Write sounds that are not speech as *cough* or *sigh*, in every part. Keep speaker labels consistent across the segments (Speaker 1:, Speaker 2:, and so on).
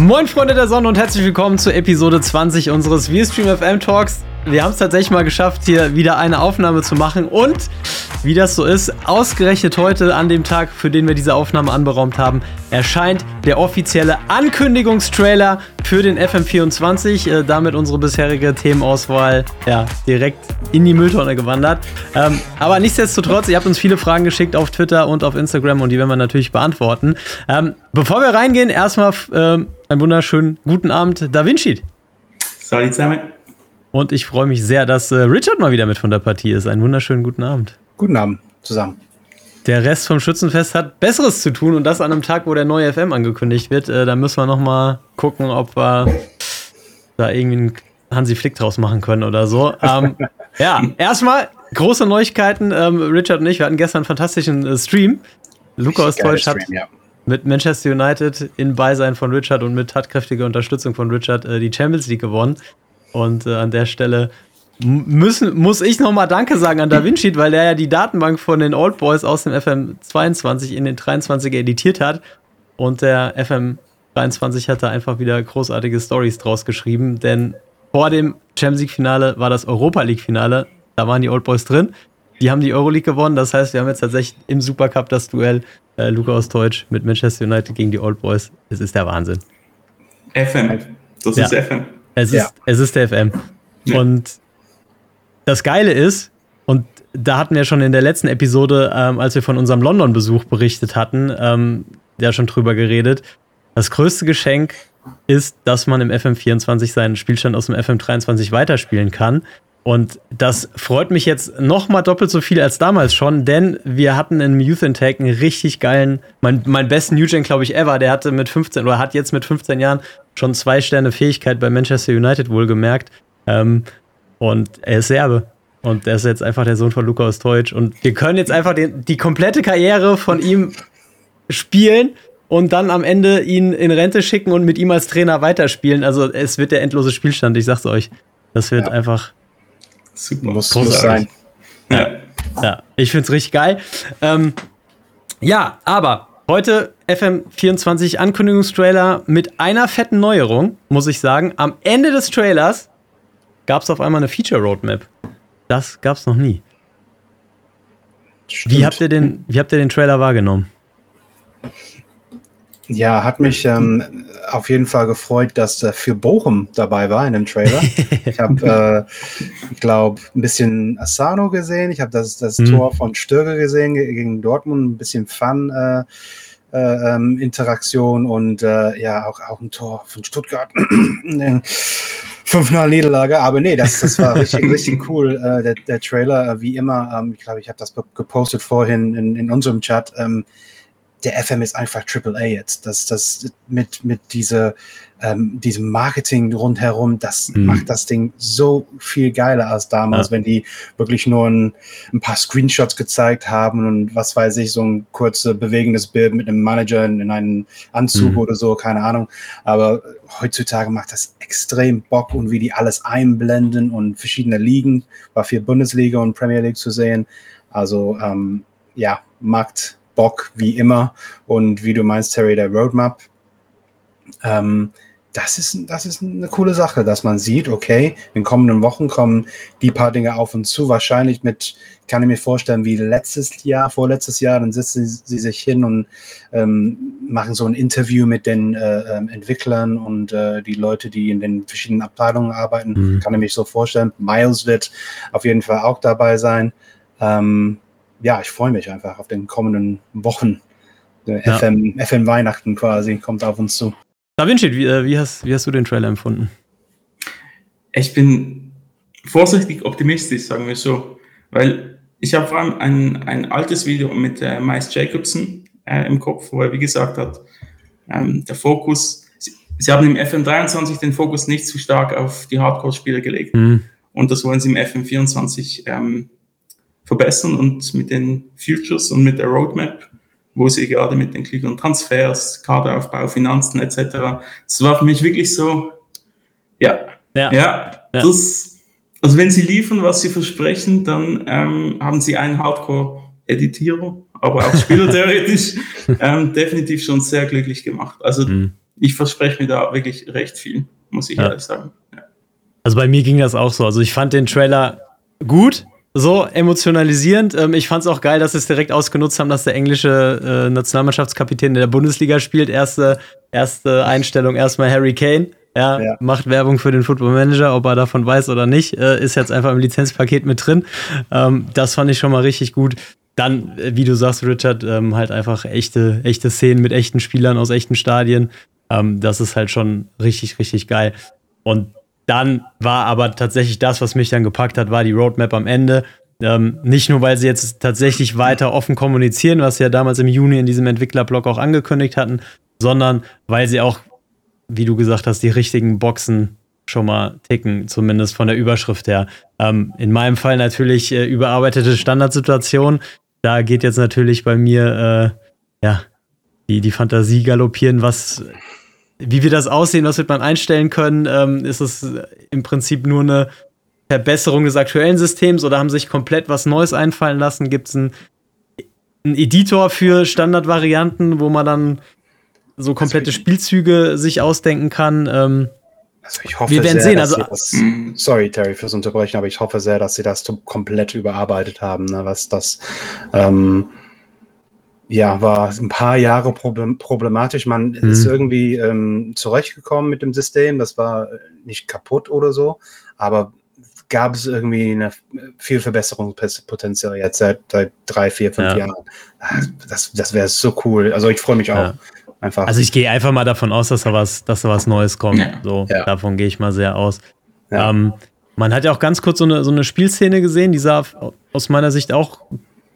Speaker 1: Moin Freunde der Sonne und herzlich willkommen zur Episode 20 unseres VStream FM Talks. Wir haben es tatsächlich mal geschafft, hier wieder eine Aufnahme zu machen und wie das so ist, ausgerechnet heute an dem Tag, für den wir diese Aufnahme anberaumt haben, erscheint der offizielle Ankündigungstrailer für den FM24. Äh, damit unsere bisherige Themenauswahl ja, direkt in die Mülltonne gewandert. Ähm, aber nichtsdestotrotz, ihr habt uns viele Fragen geschickt auf Twitter und auf Instagram und die werden wir natürlich beantworten. Ähm, bevor wir reingehen, erstmal ähm, einen wunderschönen guten Abend, Da Vinci.
Speaker 2: Salut zusammen.
Speaker 1: Und ich freue mich sehr, dass äh, Richard mal wieder mit von der Partie ist. Einen wunderschönen guten Abend.
Speaker 3: Guten Abend zusammen.
Speaker 1: Der Rest vom Schützenfest hat Besseres zu tun und das an einem Tag, wo der neue FM angekündigt wird. Äh, da müssen wir noch mal gucken, ob wir da irgendwie einen Hansi Flick draus machen können oder so. Ähm, *laughs* ja, erstmal große Neuigkeiten. Ähm, Richard und ich, wir hatten gestern einen fantastischen äh, Stream. Luca aus Deutsch hat ja. Mit Manchester United in Beisein von Richard und mit tatkräftiger Unterstützung von Richard äh, die Champions League gewonnen. Und äh, an der Stelle müssen, muss ich nochmal Danke sagen an Da Vinci, weil der ja die Datenbank von den Old Boys aus dem FM22 in den 23er editiert hat. Und der FM23 hat da einfach wieder großartige Stories draus geschrieben, denn vor dem Champions League-Finale war das Europa League-Finale. Da waren die Old Boys drin. Die haben die Euroleague gewonnen. Das heißt, wir haben jetzt tatsächlich im Supercup das Duell äh, Luca aus Deutsch mit Manchester United gegen die Old Boys. Es ist der Wahnsinn.
Speaker 2: FM. Das ja. ist FM.
Speaker 1: Es ist, ja. es ist der FM. Ja. Und das Geile ist, und da hatten wir schon in der letzten Episode, ähm, als wir von unserem London-Besuch berichtet hatten, ähm, ja schon drüber geredet. Das größte Geschenk ist, dass man im FM24 seinen Spielstand aus dem FM23 weiterspielen kann. Und das freut mich jetzt noch mal doppelt so viel als damals schon, denn wir hatten im Youth Intake einen richtig geilen, mein, mein besten Nugent, glaube ich, ever. Der hatte mit 15 oder hat jetzt mit 15 Jahren schon zwei Sterne Fähigkeit bei Manchester United wohlgemerkt. Ähm, und er ist Serbe. Und er ist jetzt einfach der Sohn von Lukas Teutsch. Und wir können jetzt einfach den, die komplette Karriere von ihm spielen und dann am Ende ihn in Rente schicken und mit ihm als Trainer weiterspielen. Also es wird der endlose Spielstand, ich sag's euch. Das wird ja. einfach
Speaker 3: super muss, muss sein.
Speaker 1: Ja. ja, ich find's richtig geil. Ähm, ja, aber heute FM24 Ankündigungstrailer mit einer fetten Neuerung, muss ich sagen. Am Ende des Trailers gab es auf einmal eine Feature Roadmap. Das gab es noch nie. Wie habt, ihr den, wie habt ihr den Trailer wahrgenommen?
Speaker 3: Ja, hat mich ähm, auf jeden Fall gefreut, dass äh, für Bochum dabei war in dem Trailer. ich habe, *laughs* äh, ich glaube, ein bisschen Asano gesehen. Ich habe das, das hm. Tor von Stürger gesehen gegen Dortmund. Ein bisschen Fun. Äh, äh, ähm, Interaktion und äh, ja, auch, auch ein Tor von Stuttgart. *clears throat* 5-0 Niederlage, aber nee, das, das war richtig, *laughs* richtig cool, äh, der, der Trailer, äh, wie immer. Ähm, ich glaube, ich habe das gepostet vorhin in, in unserem Chat. Ähm, der FM ist einfach AAA jetzt. Das, das mit, mit dieser, ähm, diesem Marketing rundherum, das mhm. macht das Ding so viel geiler als damals, ja. wenn die wirklich nur ein, ein, paar Screenshots gezeigt haben und was weiß ich, so ein kurzes bewegendes Bild mit einem Manager in, in einem Anzug mhm. oder so, keine Ahnung. Aber heutzutage macht das extrem Bock und wie die alles einblenden und verschiedene Ligen, war für Bundesliga und Premier League zu sehen. Also ähm, ja, macht Bock wie immer. Und wie du meinst, Terry, der Roadmap, ähm, das ist, das ist eine coole Sache, dass man sieht, okay, in kommenden Wochen kommen die paar Dinge auf uns zu. Wahrscheinlich mit, kann ich mir vorstellen, wie letztes Jahr, vorletztes Jahr, dann sitzen sie sich hin und ähm, machen so ein Interview mit den äh, ähm, Entwicklern und äh, die Leute, die in den verschiedenen Abteilungen arbeiten. Mhm. Kann ich mir so vorstellen. Miles wird auf jeden Fall auch dabei sein. Ähm, ja, ich freue mich einfach auf den kommenden Wochen. Ja. FM, FM Weihnachten quasi kommt auf uns zu.
Speaker 1: Da Vinci, wie, äh, wie, hast, wie hast du den Trailer empfunden?
Speaker 2: Ich bin vorsichtig optimistisch, sagen wir so, weil ich habe vor allem ein, ein altes Video mit äh, Miles Jacobson äh, im Kopf, wo er, wie gesagt hat, ähm, der Fokus, sie, sie, haben im FM23 den Fokus nicht zu stark auf die Hardcore-Spieler gelegt. Mhm. Und das wollen sie im FM24 ähm, verbessern und mit den Futures und mit der Roadmap, wo sie gerade mit den klügeren Transfers, Kaderaufbau, Finanzen etc. Das war für mich wirklich so, ja, ja, ja, ja. das, also wenn sie liefern, was sie versprechen, dann ähm, haben sie einen Hardcore-Editierer, aber auch spielertheoretisch *laughs* ähm, definitiv schon sehr glücklich gemacht. Also mhm. ich verspreche mir da wirklich recht viel, muss ich ja. ehrlich sagen. Ja.
Speaker 1: Also bei mir ging das auch so. Also ich fand den Trailer gut, so emotionalisierend. Ähm, ich fand es auch geil, dass sie es direkt ausgenutzt haben, dass der englische äh, Nationalmannschaftskapitän in der Bundesliga spielt. Erste, erste Einstellung erstmal Harry Kane. Ja, ja, macht Werbung für den Football Manager, ob er davon weiß oder nicht, äh, ist jetzt einfach im Lizenzpaket mit drin. Ähm, das fand ich schon mal richtig gut. Dann, äh, wie du sagst, Richard, ähm, halt einfach echte, echte Szenen mit echten Spielern aus echten Stadien. Ähm, das ist halt schon richtig, richtig geil. Und dann war aber tatsächlich das, was mich dann gepackt hat, war die Roadmap am Ende. Ähm, nicht nur, weil sie jetzt tatsächlich weiter offen kommunizieren, was sie ja damals im Juni in diesem Entwicklerblock auch angekündigt hatten, sondern weil sie auch, wie du gesagt hast, die richtigen Boxen schon mal ticken, zumindest von der Überschrift her. Ähm, in meinem Fall natürlich äh, überarbeitete Standardsituation. Da geht jetzt natürlich bei mir äh, ja die, die Fantasie galoppieren, was wie wir das aussehen, was wird man einstellen können, ähm, ist es im Prinzip nur eine Verbesserung des aktuellen Systems oder haben sich komplett was Neues einfallen lassen? Gibt es einen, einen Editor für Standardvarianten, wo man dann so komplette also Spielzüge sich ausdenken kann? Ähm,
Speaker 3: also ich hoffe wir werden sehr, sehen. Also, das, sorry, Terry, fürs Unterbrechen, aber ich hoffe sehr, dass sie das komplett überarbeitet haben, ne, was das ähm, ja, war ein paar Jahre problematisch. Man mhm. ist irgendwie ähm, zurechtgekommen mit dem System. Das war nicht kaputt oder so, aber gab es irgendwie eine viel Verbesserungspotenzial jetzt seit, seit drei, vier, fünf ja. Jahren. Ah, das, das wäre so cool. Also ich freue mich auch. Ja.
Speaker 1: Einfach. Also ich gehe einfach mal davon aus, dass da was, dass da was Neues kommt. So, ja. davon gehe ich mal sehr aus. Ähm, man hat ja auch ganz kurz so eine, so eine Spielszene gesehen, die sah aus meiner Sicht auch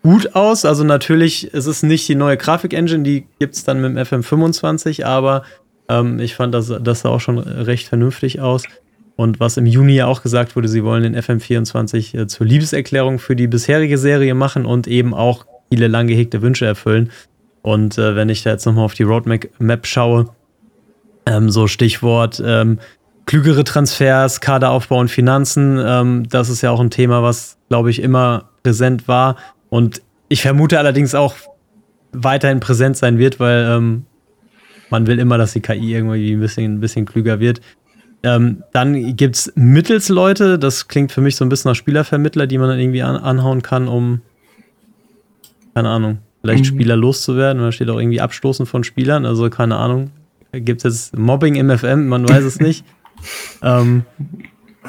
Speaker 1: gut aus. Also natürlich ist es nicht die neue Grafik-Engine, die gibt es dann mit dem FM25, aber ähm, ich fand, das, das sah auch schon recht vernünftig aus. Und was im Juni ja auch gesagt wurde, sie wollen den FM24 äh, zur Liebeserklärung für die bisherige Serie machen und eben auch viele lang gehegte Wünsche erfüllen. Und äh, wenn ich da jetzt nochmal auf die Roadmap schaue, ähm, so Stichwort ähm, klügere Transfers, Kaderaufbau und Finanzen, ähm, das ist ja auch ein Thema, was, glaube ich, immer präsent war. Und ich vermute allerdings auch weiterhin präsent sein wird, weil ähm, man will immer, dass die KI irgendwie ein bisschen, ein bisschen klüger wird. Ähm, dann gibt es Mittelsleute, das klingt für mich so ein bisschen nach Spielervermittler, die man dann irgendwie an, anhauen kann, um, keine Ahnung, vielleicht mhm. Spieler loszuwerden. Da steht auch irgendwie Abstoßen von Spielern, also keine Ahnung. Gibt es jetzt Mobbing im FM, man weiß es *laughs* nicht. ähm,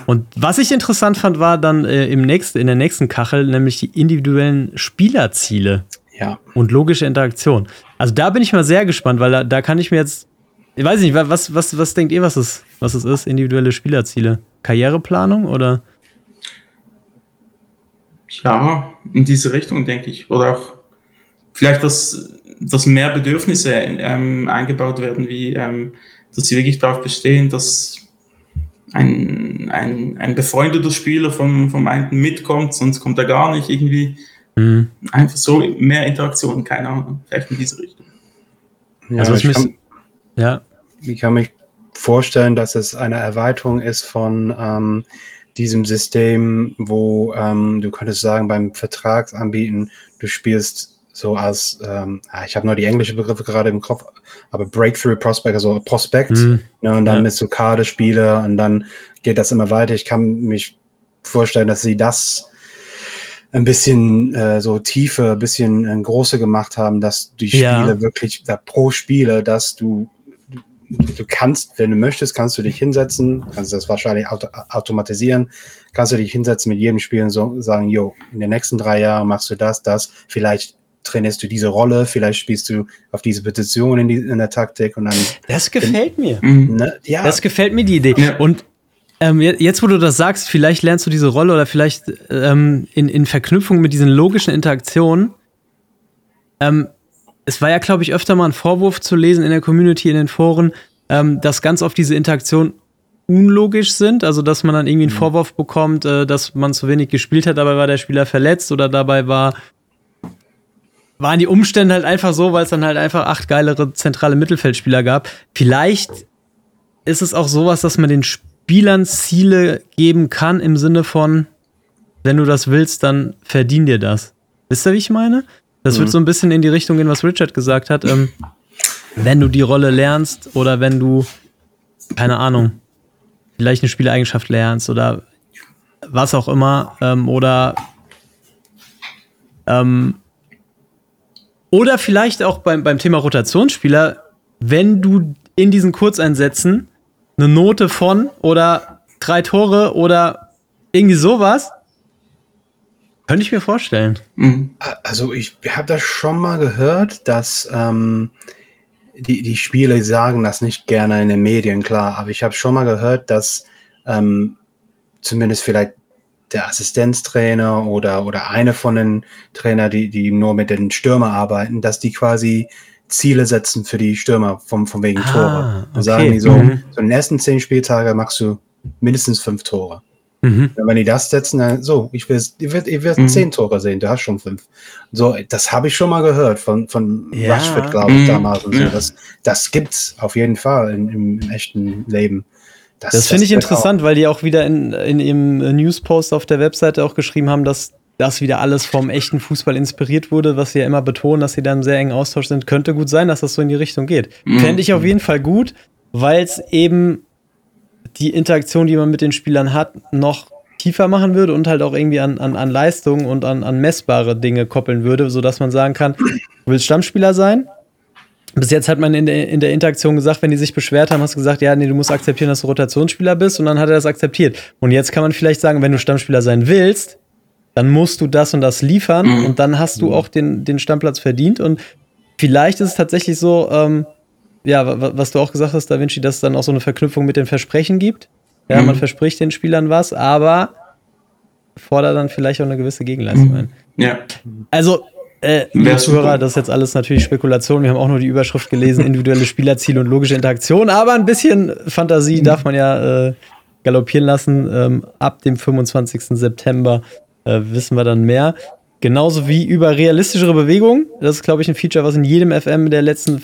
Speaker 1: und was ich interessant fand, war dann äh, im nächsten, in der nächsten Kachel, nämlich die individuellen Spielerziele.
Speaker 3: Ja.
Speaker 1: Und logische Interaktion. Also da bin ich mal sehr gespannt, weil da, da kann ich mir jetzt. Ich weiß nicht, was, was, was denkt ihr, was es, was es ist? Individuelle Spielerziele? Karriereplanung oder?
Speaker 2: Ja, in diese Richtung, denke ich. Oder auch vielleicht, dass, dass mehr Bedürfnisse ähm, eingebaut werden, wie ähm, dass sie wirklich darauf bestehen, dass ein, ein, ein befreundeter Spieler vom, vom einen mitkommt, sonst kommt er gar nicht irgendwie. Mhm. Einfach so mehr Interaktion, keine Ahnung, vielleicht in diese Richtung.
Speaker 3: Ja, also ich, kann, ja. ich kann mich vorstellen, dass es eine Erweiterung ist von ähm, diesem System, wo ähm, du könntest sagen, beim Vertragsanbieten, du spielst so als, ähm, ah, ich habe nur die englische Begriffe gerade im Kopf, aber Breakthrough Prospect, also Prospekt, mhm. ne, und dann ja. mit so Kaderspiele und dann geht das immer weiter. Ich kann mich vorstellen, dass sie das ein bisschen äh, so tiefer, ein bisschen äh, größer gemacht haben, dass die Spiele ja. wirklich da pro Spiele, dass du du kannst, wenn du möchtest, kannst du dich hinsetzen, kannst das wahrscheinlich auto automatisieren, kannst du dich hinsetzen mit jedem Spiel und so sagen, jo, in den nächsten drei Jahren machst du das, das, vielleicht trainierst du diese Rolle, vielleicht spielst du auf diese Position in, die, in der Taktik und dann.
Speaker 1: Das gefällt mir. Mhm. Ne? Ja. Das gefällt mir die Idee. Ja. Und ähm, jetzt, wo du das sagst, vielleicht lernst du diese Rolle oder vielleicht ähm, in, in Verknüpfung mit diesen logischen Interaktionen. Ähm, es war ja, glaube ich, öfter mal ein Vorwurf zu lesen in der Community, in den Foren, ähm, dass ganz oft diese Interaktionen unlogisch sind, also dass man dann irgendwie einen mhm. Vorwurf bekommt, äh, dass man zu wenig gespielt hat, dabei war der Spieler verletzt oder dabei war waren die Umstände halt einfach so, weil es dann halt einfach acht geilere zentrale Mittelfeldspieler gab. Vielleicht ist es auch sowas, dass man den Spielern Ziele geben kann im Sinne von, wenn du das willst, dann verdien dir das. Wisst ihr, wie ich meine? Das mhm. wird so ein bisschen in die Richtung gehen, was Richard gesagt hat. Ähm, wenn du die Rolle lernst oder wenn du, keine Ahnung, vielleicht eine Spieleigenschaft lernst oder was auch immer, ähm, oder ähm, oder vielleicht auch beim, beim Thema Rotationsspieler, wenn du in diesen Kurzeinsätzen eine Note von oder drei Tore oder irgendwie sowas, könnte ich mir vorstellen.
Speaker 3: Mhm. Also ich habe das schon mal gehört, dass ähm, die, die Spieler sagen das nicht gerne in den Medien, klar, aber ich habe schon mal gehört, dass ähm, zumindest vielleicht der Assistenztrainer oder, oder eine von den Trainer, die, die nur mit den Stürmer arbeiten, dass die quasi Ziele setzen für die Stürmer vom, vom wegen ah, Tore. Und okay. sagen die so, mhm. so in den ersten zehn Spieltagen machst du mindestens fünf Tore. Mhm. Wenn die das setzen, dann so, ich will, ich will, ich will mhm. zehn Tore sehen, du hast schon fünf. So, das habe ich schon mal gehört von, von ja. Rashford, glaube ich, mhm. damals. Und so. Das, das gibt's auf jeden Fall im, im echten Leben.
Speaker 1: Das, das finde ich interessant, auch. weil die auch wieder in, in ihrem Newspost auf der Webseite auch geschrieben haben, dass das wieder alles vom echten Fußball inspiriert wurde, was sie ja immer betonen, dass sie da im sehr engen Austausch sind. Könnte gut sein, dass das so in die Richtung geht. Mhm. Fände ich auf jeden Fall gut, weil es eben die Interaktion, die man mit den Spielern hat, noch tiefer machen würde und halt auch irgendwie an, an, an Leistungen und an, an messbare Dinge koppeln würde, sodass man sagen kann, du willst Stammspieler sein, bis jetzt hat man in der, in der Interaktion gesagt, wenn die sich beschwert haben, hast du gesagt, ja, nee, du musst akzeptieren, dass du Rotationsspieler bist und dann hat er das akzeptiert. Und jetzt kann man vielleicht sagen, wenn du Stammspieler sein willst, dann musst du das und das liefern mhm. und dann hast du auch den, den Stammplatz verdient und vielleicht ist es tatsächlich so, ähm, ja, was du auch gesagt hast, Da Vinci, dass es dann auch so eine Verknüpfung mit den Versprechen gibt. Ja, mhm. man verspricht den Spielern was, aber fordert dann vielleicht auch eine gewisse Gegenleistung mhm. ein.
Speaker 2: Ja.
Speaker 1: Also, äh, Zuhörer, das ist jetzt alles natürlich Spekulation. Wir haben auch nur die Überschrift gelesen, individuelle Spielerziele und logische Interaktion. Aber ein bisschen Fantasie darf man ja äh, galoppieren lassen. Ähm, ab dem 25. September äh, wissen wir dann mehr. Genauso wie über realistischere Bewegungen. Das ist, glaube ich, ein Feature, was in jedem FM der letzten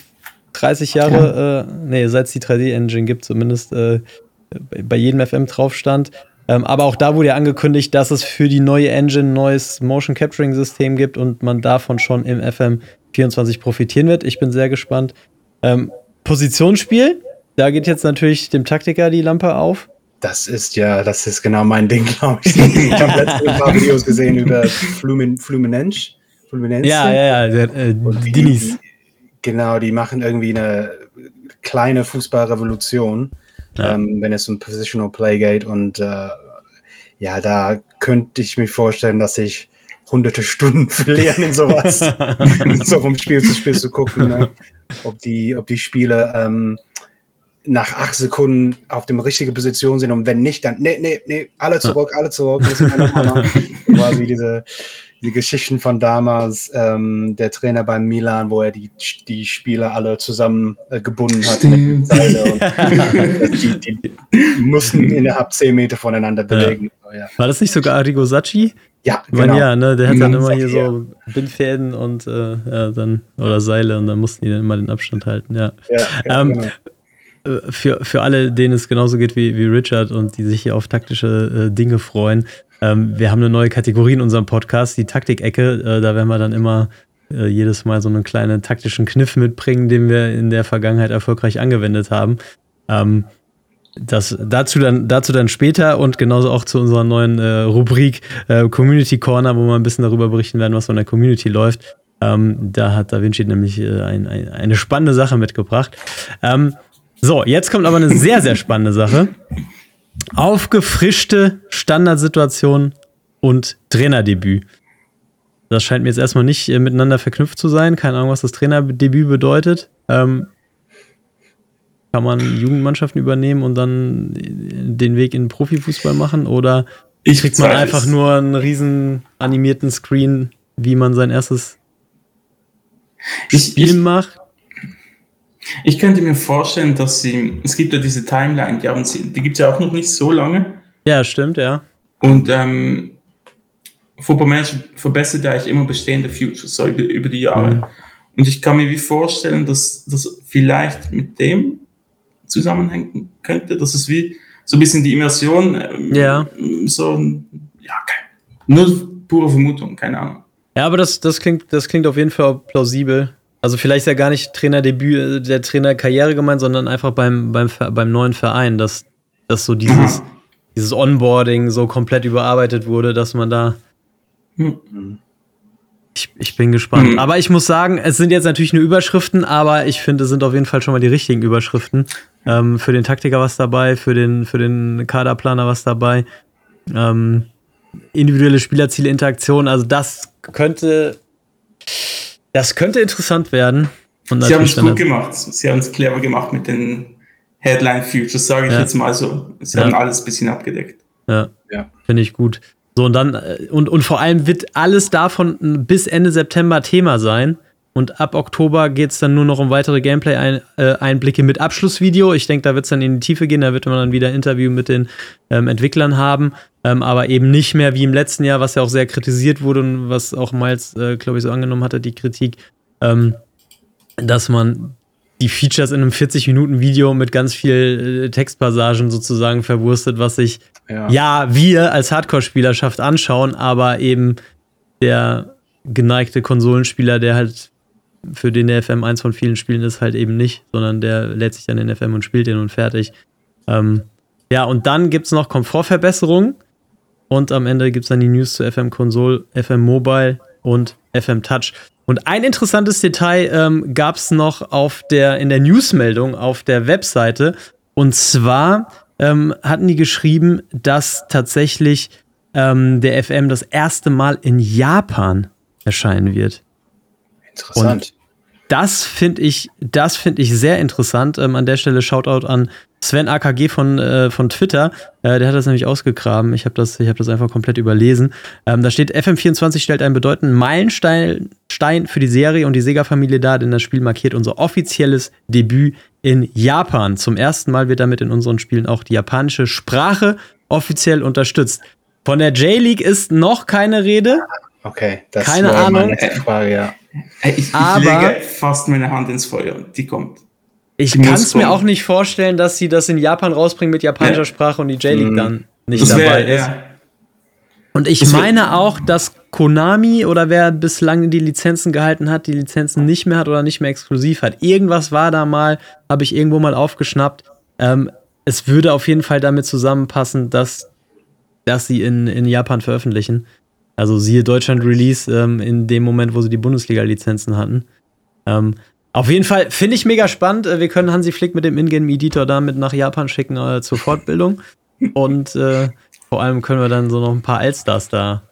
Speaker 1: 30 Jahre, ja. äh, nee, seit es die 3D-Engine gibt, zumindest äh, bei jedem FM drauf stand. Ähm, aber auch da wurde ja angekündigt, dass es für die neue Engine ein neues Motion Capturing System gibt und man davon schon im FM 24 profitieren wird. Ich bin sehr gespannt. Ähm, Positionsspiel, da geht jetzt natürlich dem Taktiker die Lampe auf.
Speaker 3: Das ist ja, das ist genau mein Ding, glaube ich. Ich habe letzte ein paar Videos gesehen über Flumin, Fluminense.
Speaker 1: Fluminense. Ja, ja, ja, der, äh,
Speaker 3: Dinis. Genau, die machen irgendwie eine kleine Fußballrevolution ja. ähm, wenn es um Positional Play geht. Und äh, ja, da könnte ich mir vorstellen, dass ich hunderte Stunden *laughs* verlieren in sowas, *laughs* so vom Spiel zu Spiel zu gucken, ne? ob die, ob die Spiele ähm, nach acht Sekunden auf dem richtigen Position sind und wenn nicht, dann nee, nee, nee, alle zurück, alle zurück. *laughs* Quasi diese die Geschichten von damals, ähm, der Trainer beim Milan, wo er die, die Spieler alle zusammen äh, gebunden hat mit Seile und *laughs* die, die, die, mussten innerhalb zehn Meter voneinander bewegen.
Speaker 1: Ja. Ja. War das nicht sogar Arrigo Sacchi?
Speaker 3: Ja,
Speaker 1: genau. Meine, ja, ne, der hat dann immer hier so Bindfäden und äh, ja, dann oder Seile und dann mussten die dann immer den Abstand halten, ja. ja ähm, genau. Äh, für, für alle, denen es genauso geht wie, wie Richard und die sich hier auf taktische äh, Dinge freuen, ähm, wir haben eine neue Kategorie in unserem Podcast, die Taktikecke. Äh, da werden wir dann immer äh, jedes Mal so einen kleinen taktischen Kniff mitbringen, den wir in der Vergangenheit erfolgreich angewendet haben. Ähm, das, dazu, dann, dazu dann später und genauso auch zu unserer neuen äh, Rubrik äh, Community Corner, wo wir ein bisschen darüber berichten werden, was so in der Community läuft. Ähm, da hat Da Vinci nämlich äh, ein, ein, eine spannende Sache mitgebracht. Ähm, so, jetzt kommt aber eine sehr, sehr spannende Sache *laughs* aufgefrischte Standardsituation und Trainerdebüt. Das scheint mir jetzt erstmal nicht äh, miteinander verknüpft zu sein. Keine Ahnung, was das Trainerdebüt bedeutet. Ähm, kann man Jugendmannschaften übernehmen und dann den Weg in Profifußball machen? Oder ich kriegt man einfach nur einen riesen animierten Screen, wie man sein erstes Spiel ich, macht?
Speaker 2: Ich könnte mir vorstellen, dass sie, es gibt ja diese Timeline, die, haben sie, die gibt es ja auch noch nicht so lange.
Speaker 1: Ja, stimmt, ja.
Speaker 2: Und ähm, Football Manager verbessert ja eigentlich immer bestehende Futures, so über, über die Jahre. Mhm. Und ich kann mir wie vorstellen, dass das vielleicht mit dem zusammenhängen könnte, dass es wie so ein bisschen die Immersion, ähm,
Speaker 1: ja.
Speaker 2: so, ja, nur pure Vermutung, keine Ahnung.
Speaker 1: Ja, aber das, das, klingt, das klingt auf jeden Fall plausibel. Also vielleicht ist ja gar nicht Trainerdebüt, äh, der Trainerkarriere gemeint, sondern einfach beim, beim, beim neuen Verein, dass, dass so dieses, dieses Onboarding so komplett überarbeitet wurde, dass man da.
Speaker 2: Hm.
Speaker 1: Ich, ich bin gespannt.
Speaker 2: Mhm.
Speaker 1: Aber ich muss sagen, es sind jetzt natürlich nur Überschriften, aber ich finde, es sind auf jeden Fall schon mal die richtigen Überschriften. Ähm, für den Taktiker was dabei, für den, für den Kaderplaner was dabei. Ähm, individuelle Spielerziele, Interaktion, also das könnte, das könnte interessant werden. Und
Speaker 2: Sie haben es
Speaker 1: dann-
Speaker 2: gut gemacht. Sie haben es clever gemacht mit den Headline Futures, sage ich
Speaker 1: Ja.
Speaker 2: jetzt mal so. Sie
Speaker 1: Ja.
Speaker 2: haben alles ein bisschen abgedeckt.
Speaker 1: Ja,
Speaker 3: Ja.
Speaker 1: finde ich gut. So, und dann, äh, und, und vor allem wird alles davon bis Ende September Thema sein. Und ab Oktober geht es dann nur noch um weitere Gameplay-Einblicke mit Abschlussvideo. Ich denke, da wird es dann in die Tiefe gehen. Da wird man dann wieder ein Interview mit den ähm, Entwicklern haben. Ähm, aber eben nicht mehr wie im letzten Jahr, was ja auch sehr kritisiert wurde und was auch Miles, äh, glaube ich, so angenommen hatte, die Kritik, ähm, dass man die Features in einem 40-Minuten-Video mit ganz viel äh, Textpassagen sozusagen verwurstet, was sich
Speaker 3: Ja.
Speaker 1: ja, wir als Hardcore-Spielerschaft anschauen, aber eben der geneigte Konsolenspieler, der halt für den der FM eins von vielen Spielen ist, halt eben nicht, sondern der lädt sich dann in FM und spielt den und fertig. Ähm, ja, und dann gibt es noch Komfortverbesserungen und am Ende gibt es dann die News zu FM Konsole, FM Mobile und FM Touch. Und ein interessantes Detail ähm, gab es noch auf der, in der Newsmeldung auf der Webseite. Und zwar ähm, hatten die geschrieben, dass tatsächlich ähm, der FM das erste Mal in Japan erscheinen wird.
Speaker 3: Interessant.
Speaker 1: Das finde ich, das finde ich sehr interessant. Ähm, an der Stelle Shoutout an Sven AKG von, äh, von Twitter. Äh, der hat das nämlich ausgegraben. Ich habe das, ich hab das einfach komplett überlesen. Ähm, da steht, FM24 stellt einen bedeutenden Meilenstein Stein für die Serie und die Sega-Familie dar, denn das Spiel markiert unser offizielles Debüt in Japan. Zum ersten Mal wird damit in unseren Spielen auch die japanische Sprache offiziell unterstützt. Von der J-League ist noch keine Rede.
Speaker 3: Okay, das
Speaker 1: Keine
Speaker 3: war
Speaker 1: Ahnung.
Speaker 3: meine nächste Frage, ja.
Speaker 2: Ich, ich
Speaker 1: Aber-
Speaker 2: lege fast meine Hand ins Feuer. Die kommt.
Speaker 1: Ich kann es mir auch nicht vorstellen, dass sie das in Japan rausbringen mit japanischer
Speaker 2: Ja.
Speaker 1: Sprache und die J-League
Speaker 3: Mhm.
Speaker 1: dann nicht
Speaker 2: Das
Speaker 1: dabei
Speaker 2: wäre,
Speaker 1: ist.
Speaker 2: ja.
Speaker 1: Und ich
Speaker 2: Das wär-
Speaker 1: meine auch, dass Konami oder wer bislang die Lizenzen gehalten hat, die Lizenzen nicht mehr hat oder nicht mehr exklusiv hat. Irgendwas war da mal, habe ich irgendwo mal aufgeschnappt. Ähm, es würde auf jeden Fall damit zusammenpassen, dass, dass sie in, in Japan veröffentlichen. Also siehe Deutschland Release ähm, in dem Moment, wo sie die Bundesliga-Lizenzen hatten. Ähm, auf jeden Fall finde ich mega spannend. Äh, Wir können Hansi Flick mit dem Ingame-Editor damit nach Japan schicken äh, zur Fortbildung. *laughs* Und äh, vor allem können wir dann so noch ein paar Allstars da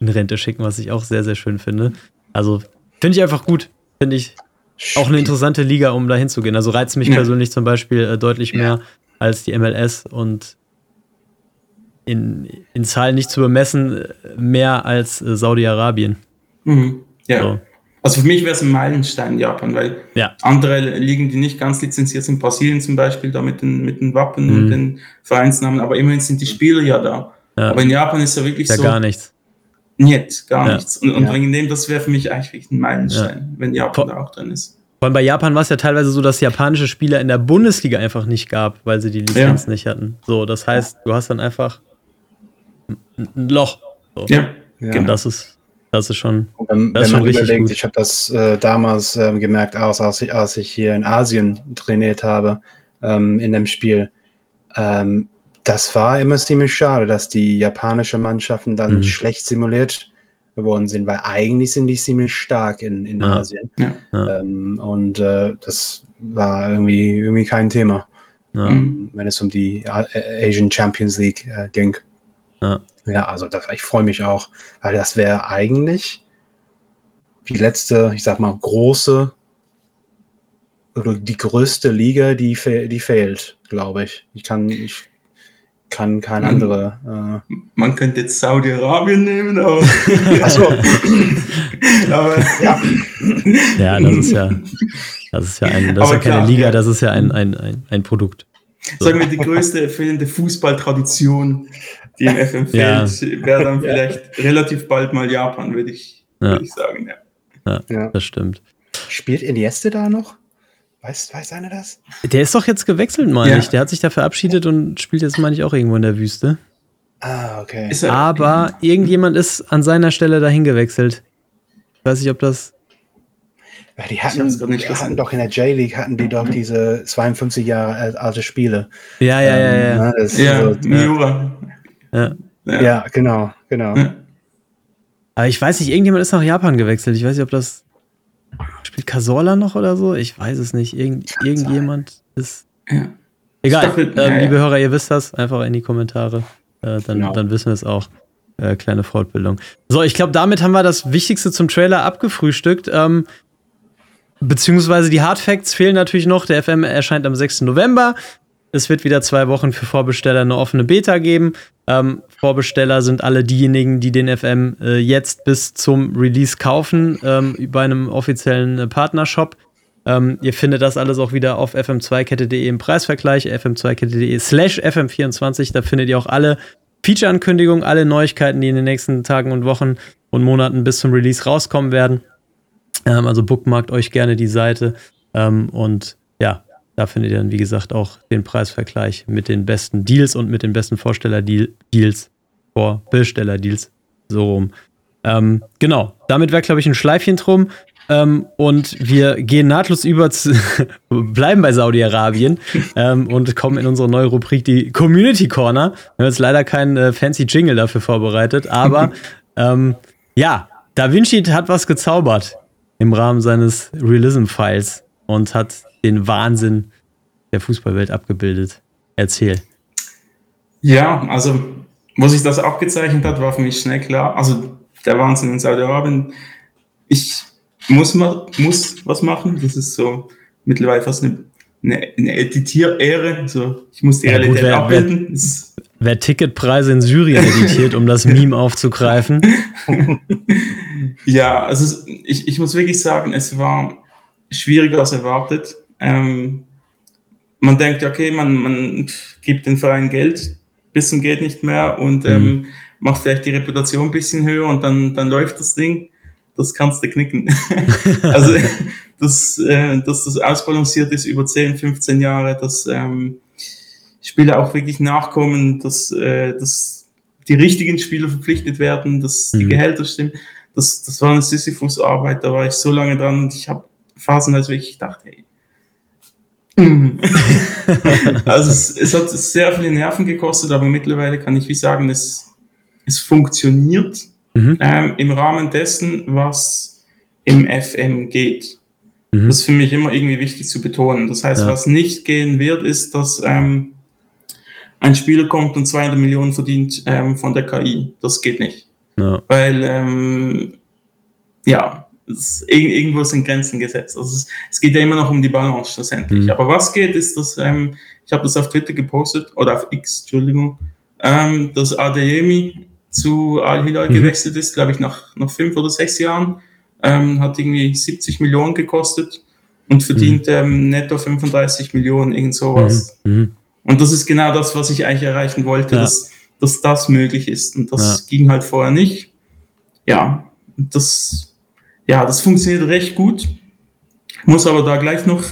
Speaker 1: in Rente schicken, was ich auch sehr, sehr schön finde. Also finde ich einfach gut. Finde ich auch eine interessante Liga, um da hinzugehen. Also reizt mich
Speaker 2: Ja.
Speaker 1: persönlich zum Beispiel äh, deutlich mehr als die MLS und in, in Zahlen nicht zu bemessen, mehr als äh, Saudi-Arabien.
Speaker 2: Mhm. ja.
Speaker 1: So.
Speaker 2: Also für mich wäre es ein Meilenstein Japan, weil
Speaker 1: Ja.
Speaker 2: andere Ligen, die nicht ganz lizenziert sind, Brasilien zum Beispiel, da mit den, mit den Wappen und
Speaker 1: Mhm.
Speaker 2: den Vereinsnamen, aber immerhin sind die Spieler ja da.
Speaker 1: Ja.
Speaker 2: Aber in Japan ist ja wirklich
Speaker 1: Ja,
Speaker 2: so,
Speaker 1: gar nichts.
Speaker 2: nicht, gar
Speaker 1: Ja.
Speaker 2: nichts. Und, und
Speaker 3: Ja.
Speaker 2: wegen dem, das wäre für mich eigentlich wirklich ein Meilenstein, wenn Japan
Speaker 1: Vor-
Speaker 2: da auch drin ist.
Speaker 1: Vor allem bei Japan war es ja teilweise so, dass japanische Spieler in der Bundesliga einfach nicht gab, weil sie die Lizenz nicht hatten. So, das heißt, du hast dann einfach ein Loch. So.
Speaker 2: Ja,
Speaker 3: Ja.
Speaker 1: Und das ist, das ist schon.
Speaker 3: Und wenn,
Speaker 1: Das ist
Speaker 3: wenn man
Speaker 1: richtig
Speaker 3: überlegt,
Speaker 1: gut.
Speaker 3: ich habe das äh, damals ähm, gemerkt, aus, als, ich, als ich hier in Asien trainiert habe, ähm, in dem Spiel. Ähm, das war immer ziemlich schade, dass die japanischen Mannschaften dann
Speaker 1: Mhm.
Speaker 3: schlecht simuliert geworden sind, weil eigentlich sind die ziemlich stark in, in
Speaker 1: Ja.
Speaker 3: Asien.
Speaker 2: Ja.
Speaker 3: Ähm, und äh, das war irgendwie, irgendwie kein Thema,
Speaker 1: Ja.
Speaker 2: Mhm.
Speaker 3: wenn es um die A- Asian Champions League äh, ging.
Speaker 1: Ja.
Speaker 3: Ja, also das, ich freue mich auch, weil das wäre eigentlich die letzte, ich sag mal, große oder die größte Liga, die, die fehlt, glaube ich. Ich kann, ich kann keine
Speaker 2: Mhm.
Speaker 3: andere.
Speaker 2: Man könnte jetzt Saudi-Arabien nehmen, aber. *laughs*
Speaker 3: Äh, achso, *laughs*
Speaker 2: aber
Speaker 3: ja.
Speaker 1: ja, das ist ja. Das ist ja, ein, das ist ja keine
Speaker 2: klar,
Speaker 1: Liga,
Speaker 2: ja.
Speaker 1: das ist ja ein, ein, ein, ein Produkt. So.
Speaker 2: sagen wir, die größte fehlende Fußballtradition, die im FM
Speaker 1: Ja.
Speaker 2: fehlt, wäre dann vielleicht relativ bald mal Japan, würde ich,
Speaker 1: Ja.
Speaker 2: würde ich sagen. Ja.
Speaker 3: ja.
Speaker 1: Das stimmt.
Speaker 3: Spielt Iniesta da noch? Weiß, weiß einer das?
Speaker 1: Der ist doch jetzt gewechselt, meine
Speaker 2: Ja.
Speaker 1: ich. Der hat sich da verabschiedet und spielt jetzt, meine ich, auch irgendwo in der Wüste.
Speaker 3: Ah, okay.
Speaker 2: Ist er,
Speaker 1: Aber irgendjemand ist an seiner Stelle dahin gewechselt. Ich weiß nicht, ob das.
Speaker 3: Ja, die hatten, die hatten doch in der J-League hatten die doch diese 52 Jahre alte Spiele.
Speaker 1: Ja, ja, ja, ja.
Speaker 2: Ähm, das ja, so, Miura.
Speaker 3: Ja. ja. ja, genau, genau.
Speaker 1: Aber ich weiß nicht, irgendjemand ist nach Japan gewechselt. Ich weiß nicht, ob das spielt Casola noch oder so. Ich weiß es nicht. Irgend, irgendjemand ist. Ja. Egal, äh, liebe Hörer, ihr wisst das. Einfach in die Kommentare. Äh, dann, genau. dann wissen wir es auch. Äh, kleine Fortbildung. So, ich glaube, damit haben wir das Wichtigste zum Trailer abgefrühstückt. Ähm, beziehungsweise die Hard Facts fehlen natürlich noch. Der FM erscheint am 6. November. Es wird wieder zwei Wochen für Vorbesteller eine offene Beta geben. Ähm, Vorbesteller sind alle diejenigen, die den FM äh, jetzt bis zum Release kaufen, ähm, bei einem offiziellen äh, Partnershop. Ähm, ihr findet das alles auch wieder auf fm2kette.de im Preisvergleich, fm2kette.de slash fm24. Da findet ihr auch alle Feature-Ankündigungen, alle Neuigkeiten, die in den nächsten Tagen und Wochen und Monaten bis zum Release rauskommen werden. Ähm, also bookmarkt euch gerne die Seite. Ähm, und ja, da findet ihr dann, wie gesagt, auch den Preisvergleich mit den besten Deals und mit den besten Vorsteller-Deals, Vorbesteller-Deals, so rum. Ähm, genau, damit wäre, glaube ich, ein Schleifchen drum. Ähm, und wir gehen nahtlos über, zu, *laughs* bleiben bei Saudi-Arabien ähm, und kommen in unsere neue Rubrik, die Community Corner. Wir haben jetzt leider keinen äh, fancy Jingle dafür vorbereitet, aber *laughs* ähm, ja, Da Vinci hat was gezaubert im Rahmen seines Realism-Files und hat den Wahnsinn der Fußballwelt abgebildet. Erzähl.
Speaker 2: Ja, also, wo sich das abgezeichnet hat, war für mich schnell klar. Also, der Wahnsinn in Saudi-Arabien. Ich muss, ma muss was machen. Das ist so mittlerweile fast eine, eine, eine Editier-Ehre. So, ich muss die ja, Realität gut, wer, abbilden.
Speaker 1: Wer, wer, Ticketpreise in Syrien editiert, um das *laughs* Meme aufzugreifen.
Speaker 2: ja, also ich, ich muss wirklich sagen, es war schwieriger als erwartet. Ähm, man denkt, okay, man, man gibt den Verein Geld, bisschen geht nicht mehr und ähm, mhm. macht vielleicht die Reputation ein bisschen höher und dann, dann läuft das Ding das kannst du knicken. *laughs* also, dass, äh, dass das ausbalanciert ist über 10, 15 Jahre, dass ähm, Spieler auch wirklich nachkommen, dass, äh, dass die richtigen Spieler verpflichtet werden, dass die mhm. Gehälter stimmen. Das, das war eine Sisyphus-Arbeit, da war ich so lange dran und ich habe phasenweise wirklich gedacht, hey, *laughs* also es, es, hat sehr viele Nerven gekostet, aber mittlerweile kann ich wie sagen, es, es funktioniert mhm. ähm, im Rahmen dessen, was im FM geht. Mhm. Das ist für mich immer irgendwie wichtig zu betonen. Das heißt, ja. was nicht gehen wird, ist, dass ähm, ein Spieler kommt und 200 Millionen verdient ähm, von der KI. Das geht nicht. Ja. Weil, ähm, ja, es, irgendwo sind Grenzen gesetzt. Also es, es, geht ja immer noch um die Balance schlussendlich. Mhm. Aber was geht, ist, dass ähm, ich habe das auf Twitter gepostet, oder auf X, Entschuldigung, ähm, dass Adeyemi zu Al-Hilal mhm. gewechselt ist, glaube ich, nach, nach fünf oder sechs Jahren. Ähm, hat irgendwie 70 Millionen gekostet und verdient mhm. ähm, netto 35 Millionen, irgend sowas. Mhm. mhm. Und das ist genau das, was ich eigentlich erreichen wollte, ja. dass, dass das möglich ist. Und das ja. ging halt vorher nicht. Ja, das, ja, das funktioniert recht gut. Muss aber da gleich noch,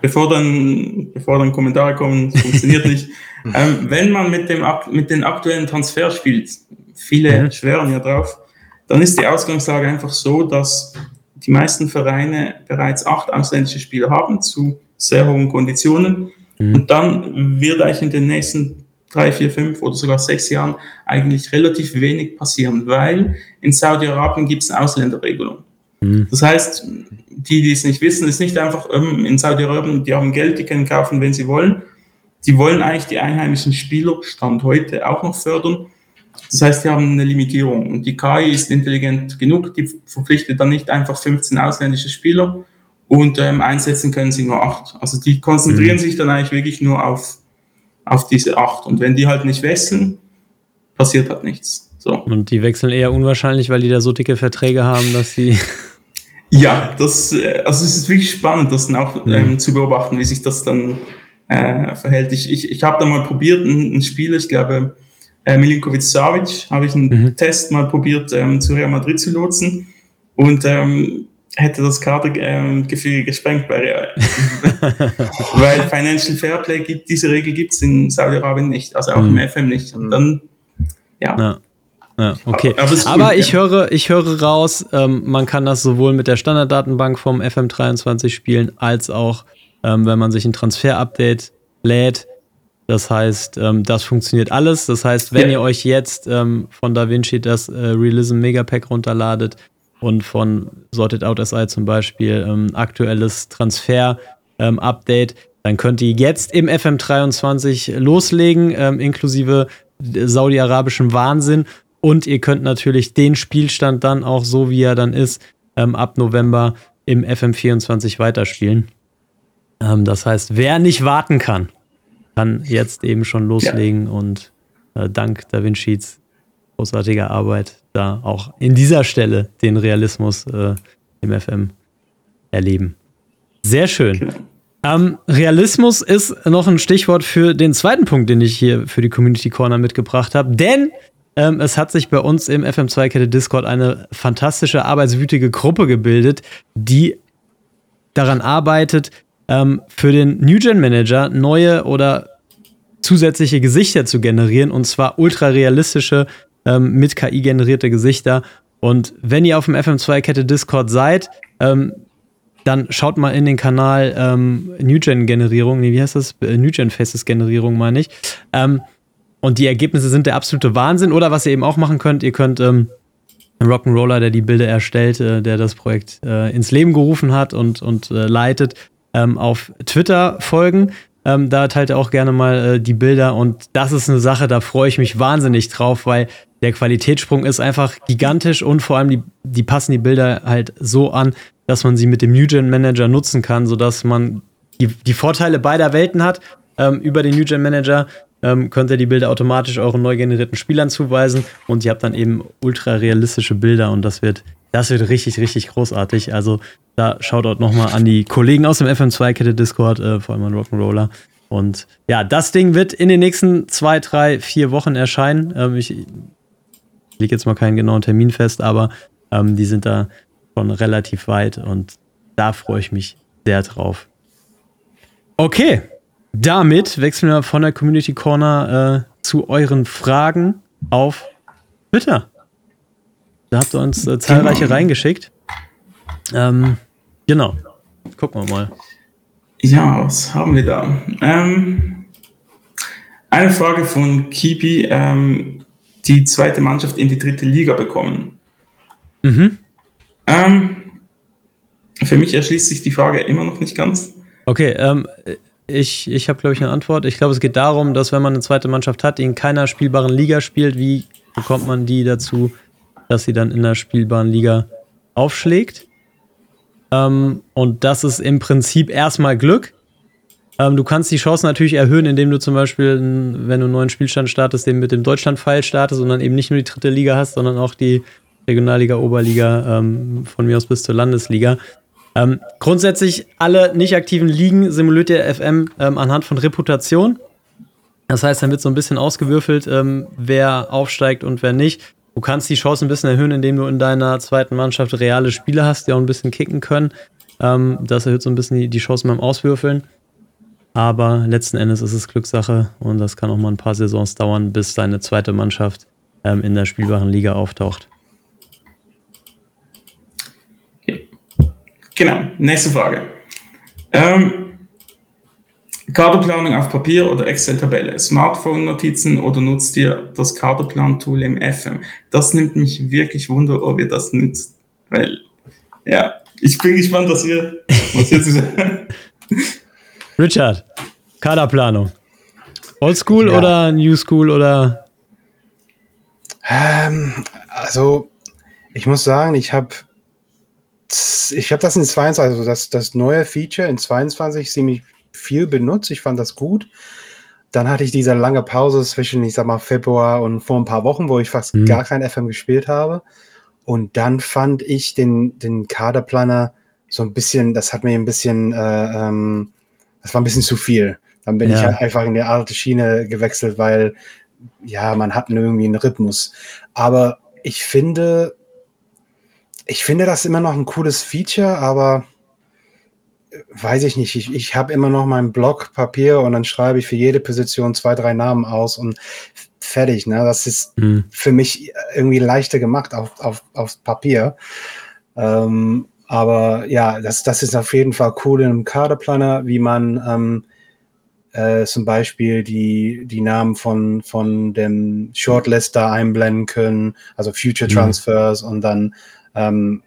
Speaker 2: bevor dann, bevor dann Kommentare kommen, funktioniert nicht. *laughs* Ähm, wenn man mit, dem, mit den aktuellen Transfer spielt, viele mhm. schwören ja drauf, dann ist die Ausgangslage einfach so, dass die meisten Vereine bereits acht ausländische Spieler haben zu sehr hohen Konditionen. Mhm. Und dann wird eigentlich in den nächsten drei, vier, fünf oder sogar sechs Jahren eigentlich relativ wenig passieren, weil in Saudi-Arabien gibt es eine Ausländerregelung. Mhm. Das heißt, die, die es nicht wissen, ist nicht einfach ähm, in Saudi-Arabien, die haben Geld, die können kaufen, wenn sie wollen. Die wollen eigentlich die einheimischen Spieler Stand heute auch noch fördern. Das heißt, wir haben eine Limitierung und die KI ist intelligent genug, die verpflichtet dann nicht einfach 15 ausländische Spieler und ähm, einsetzen können sie nur acht. Also die konzentrieren mhm. sich dann eigentlich wirklich nur auf, auf diese acht und wenn die halt nicht wechseln, passiert halt nichts. So.
Speaker 1: Und die wechseln eher unwahrscheinlich, weil die da so dicke Verträge haben, dass sie.
Speaker 2: Ja, das, äh, also es ist wirklich spannend, das dann auch ähm, zu beobachten, wie sich das dann äh, verhält. Ich, ich, ich habe da mal probiert, ein, ein Spiel, ich glaube, äh, Milinkovic Savic, habe ich einen mhm. Test mal probiert, ähm, zu Real Madrid zu lotsen und ähm, hätte das Kadergefüge ähm, gesprengt bei Real. *laughs* Weil Financial Fairplay gibt, diese Regel gibt es in Saudi-Arabien nicht, also auch mhm. im FM nicht. Und dann, ja. ja.
Speaker 1: Ja, okay. Aber, aber cool, ich, höre, ich höre raus, ähm, man kann das sowohl mit der Standarddatenbank vom FM23 spielen, als auch, ähm, wenn man sich ein Transfer-Update lädt. Das heißt, ähm, das funktioniert alles. Das heißt, wenn ja. ihr euch jetzt ähm, von DaVinci das äh, Realism Megapack runterladet und von Sorted Out SI zum Beispiel ähm, aktuelles Transfer-Update, ähm, dann könnt ihr jetzt im FM23 loslegen, inklusive saudi-arabischem Wahnsinn. Und ihr könnt natürlich den Spielstand dann auch so, wie er dann ist, ähm, ab November im FM24 weiterspielen. Ähm, das heißt, wer nicht warten kann, kann jetzt eben schon loslegen ja. und äh, dank Da Vinci's großartiger Arbeit da auch in dieser Stelle den Realismus äh, im FM erleben. Sehr schön. Ähm, Realismus ist noch ein Stichwort für den zweiten Punkt, den ich hier für die Community Corner mitgebracht habe. Denn ähm, es hat sich bei uns im FM2-Kette Discord eine fantastische, arbeitswütige Gruppe gebildet, die daran arbeitet, ähm, für den New Gen Manager neue oder zusätzliche Gesichter zu generieren und zwar ultra realistische ähm, mit KI generierte Gesichter. Und wenn ihr auf dem FM2-Kette Discord seid, ähm, dann schaut mal in den Kanal ähm, New-Gen-Generierung, nee, wie heißt das? Äh, New-Gen-Faces-Generierung, meine ich. Ähm, und die Ergebnisse sind der absolute Wahnsinn. Oder was ihr eben auch machen könnt, ihr könnt ähm, Rock'n'Roller, der die Bilder erstellt, äh, der das Projekt äh, ins Leben gerufen hat und, und äh, leitet, ähm, auf Twitter folgen. Ähm, da teilt er auch gerne mal äh, die Bilder und das ist eine Sache, da freue ich mich wahnsinnig drauf, weil der Qualitätssprung ist einfach gigantisch und vor allem die, die passen die Bilder halt so an, dass man sie mit dem New-Gen Manager nutzen kann, sodass man die, die Vorteile beider Welten hat. Ähm, über den New-Gen Manager ähm, könnt ihr die Bilder automatisch euren neu generierten Spielern zuweisen und ihr habt dann eben ultra realistische Bilder und das wird, das wird richtig, richtig großartig. Also da Shoutout nochmal an die Kollegen aus dem FM2-Kette Discord, äh, vor allem an Rock'n'Roller. Und ja, das Ding wird in den nächsten zwei, drei, vier Wochen erscheinen. Ähm, ich lege jetzt mal keinen genauen Termin fest, aber ähm, die sind da schon relativ weit und da freue ich mich sehr drauf. Okay, damit wechseln wir von der Community Corner äh, zu euren Fragen auf Twitter. Da habt ihr uns äh, zahlreiche genau. reingeschickt. Ähm, genau. Gucken wir mal.
Speaker 2: Ja, was haben wir da? Ähm, eine Frage von Kipi, ähm, die zweite Mannschaft in die dritte Liga bekommen. Mhm. Ähm, für mich erschließt sich die Frage immer noch nicht ganz.
Speaker 1: Okay, ähm, ich, ich habe, glaube ich, eine Antwort. Ich glaube, es geht darum, dass wenn man eine zweite Mannschaft hat, die in keiner spielbaren Liga spielt, wie bekommt man die dazu, dass sie dann in einer spielbaren Liga aufschlägt? Ähm, und das ist im Prinzip erstmal Glück. Ähm, du kannst die Chancen natürlich erhöhen, indem du zum Beispiel, wenn du einen neuen Spielstand startest, den mit dem Deutschland-Pfeil startest und dann eben nicht nur die dritte Liga hast, sondern auch die Regionalliga, Oberliga, ähm, von mir aus bis zur Landesliga. Ähm, grundsätzlich alle nicht aktiven Ligen simuliert der FM ähm, anhand von Reputation. Das heißt, dann wird so ein bisschen ausgewürfelt, ähm, wer aufsteigt und wer nicht. Du kannst die Chance ein bisschen erhöhen, indem du in deiner zweiten Mannschaft reale Spieler hast, die auch ein bisschen kicken können. Ähm, das erhöht so ein bisschen die, die Chancen beim Auswürfeln. Aber letzten Endes ist es Glückssache und das kann auch mal ein paar Saisons dauern, bis deine zweite Mannschaft ähm, in der spielbaren Liga auftaucht.
Speaker 2: Genau, nächste Frage. Ähm, Kaderplanung auf Papier oder Excel-Tabelle, Smartphone-Notizen oder nutzt ihr das Kaderplan-Tool im FM? Das nimmt mich wirklich Wunder, ob ihr das nutzt. Weil, ja, ich bin gespannt, was ihr, was ihr zu sagen *laughs*
Speaker 1: Richard, Kaderplanung. Oldschool ja. oder New School oder?
Speaker 3: Ähm, also, ich muss sagen, ich habe ich habe das in 22, also das, das neue Feature in 22 ziemlich viel benutzt. Ich fand das gut. Dann hatte ich diese lange Pause zwischen, ich sag mal, Februar und vor ein paar Wochen, wo ich fast mhm. gar kein FM gespielt habe. Und dann fand ich den, den Kaderplaner so ein bisschen, das hat mir ein bisschen, äh, ähm, das war ein bisschen zu viel. Dann bin ja. ich halt einfach in die alte Schiene gewechselt, weil ja, man hat irgendwie einen Rhythmus. Aber ich finde, ich finde das immer noch ein cooles Feature, aber äh, weiß ich nicht. Ich, ich habe immer noch meinen Block Papier und dann schreibe ich für jede Position zwei, drei Namen aus und fertig. Ne? Das ist mhm. für mich irgendwie leichter gemacht auf, auf, auf Papier. Ähm, aber ja, das, das ist auf jeden Fall cool in einem Kaderplaner, wie man ähm, äh, zum Beispiel die, die Namen von, von dem Shortlister einblenden können, also Future mhm. Transfers mhm. und dann ähm,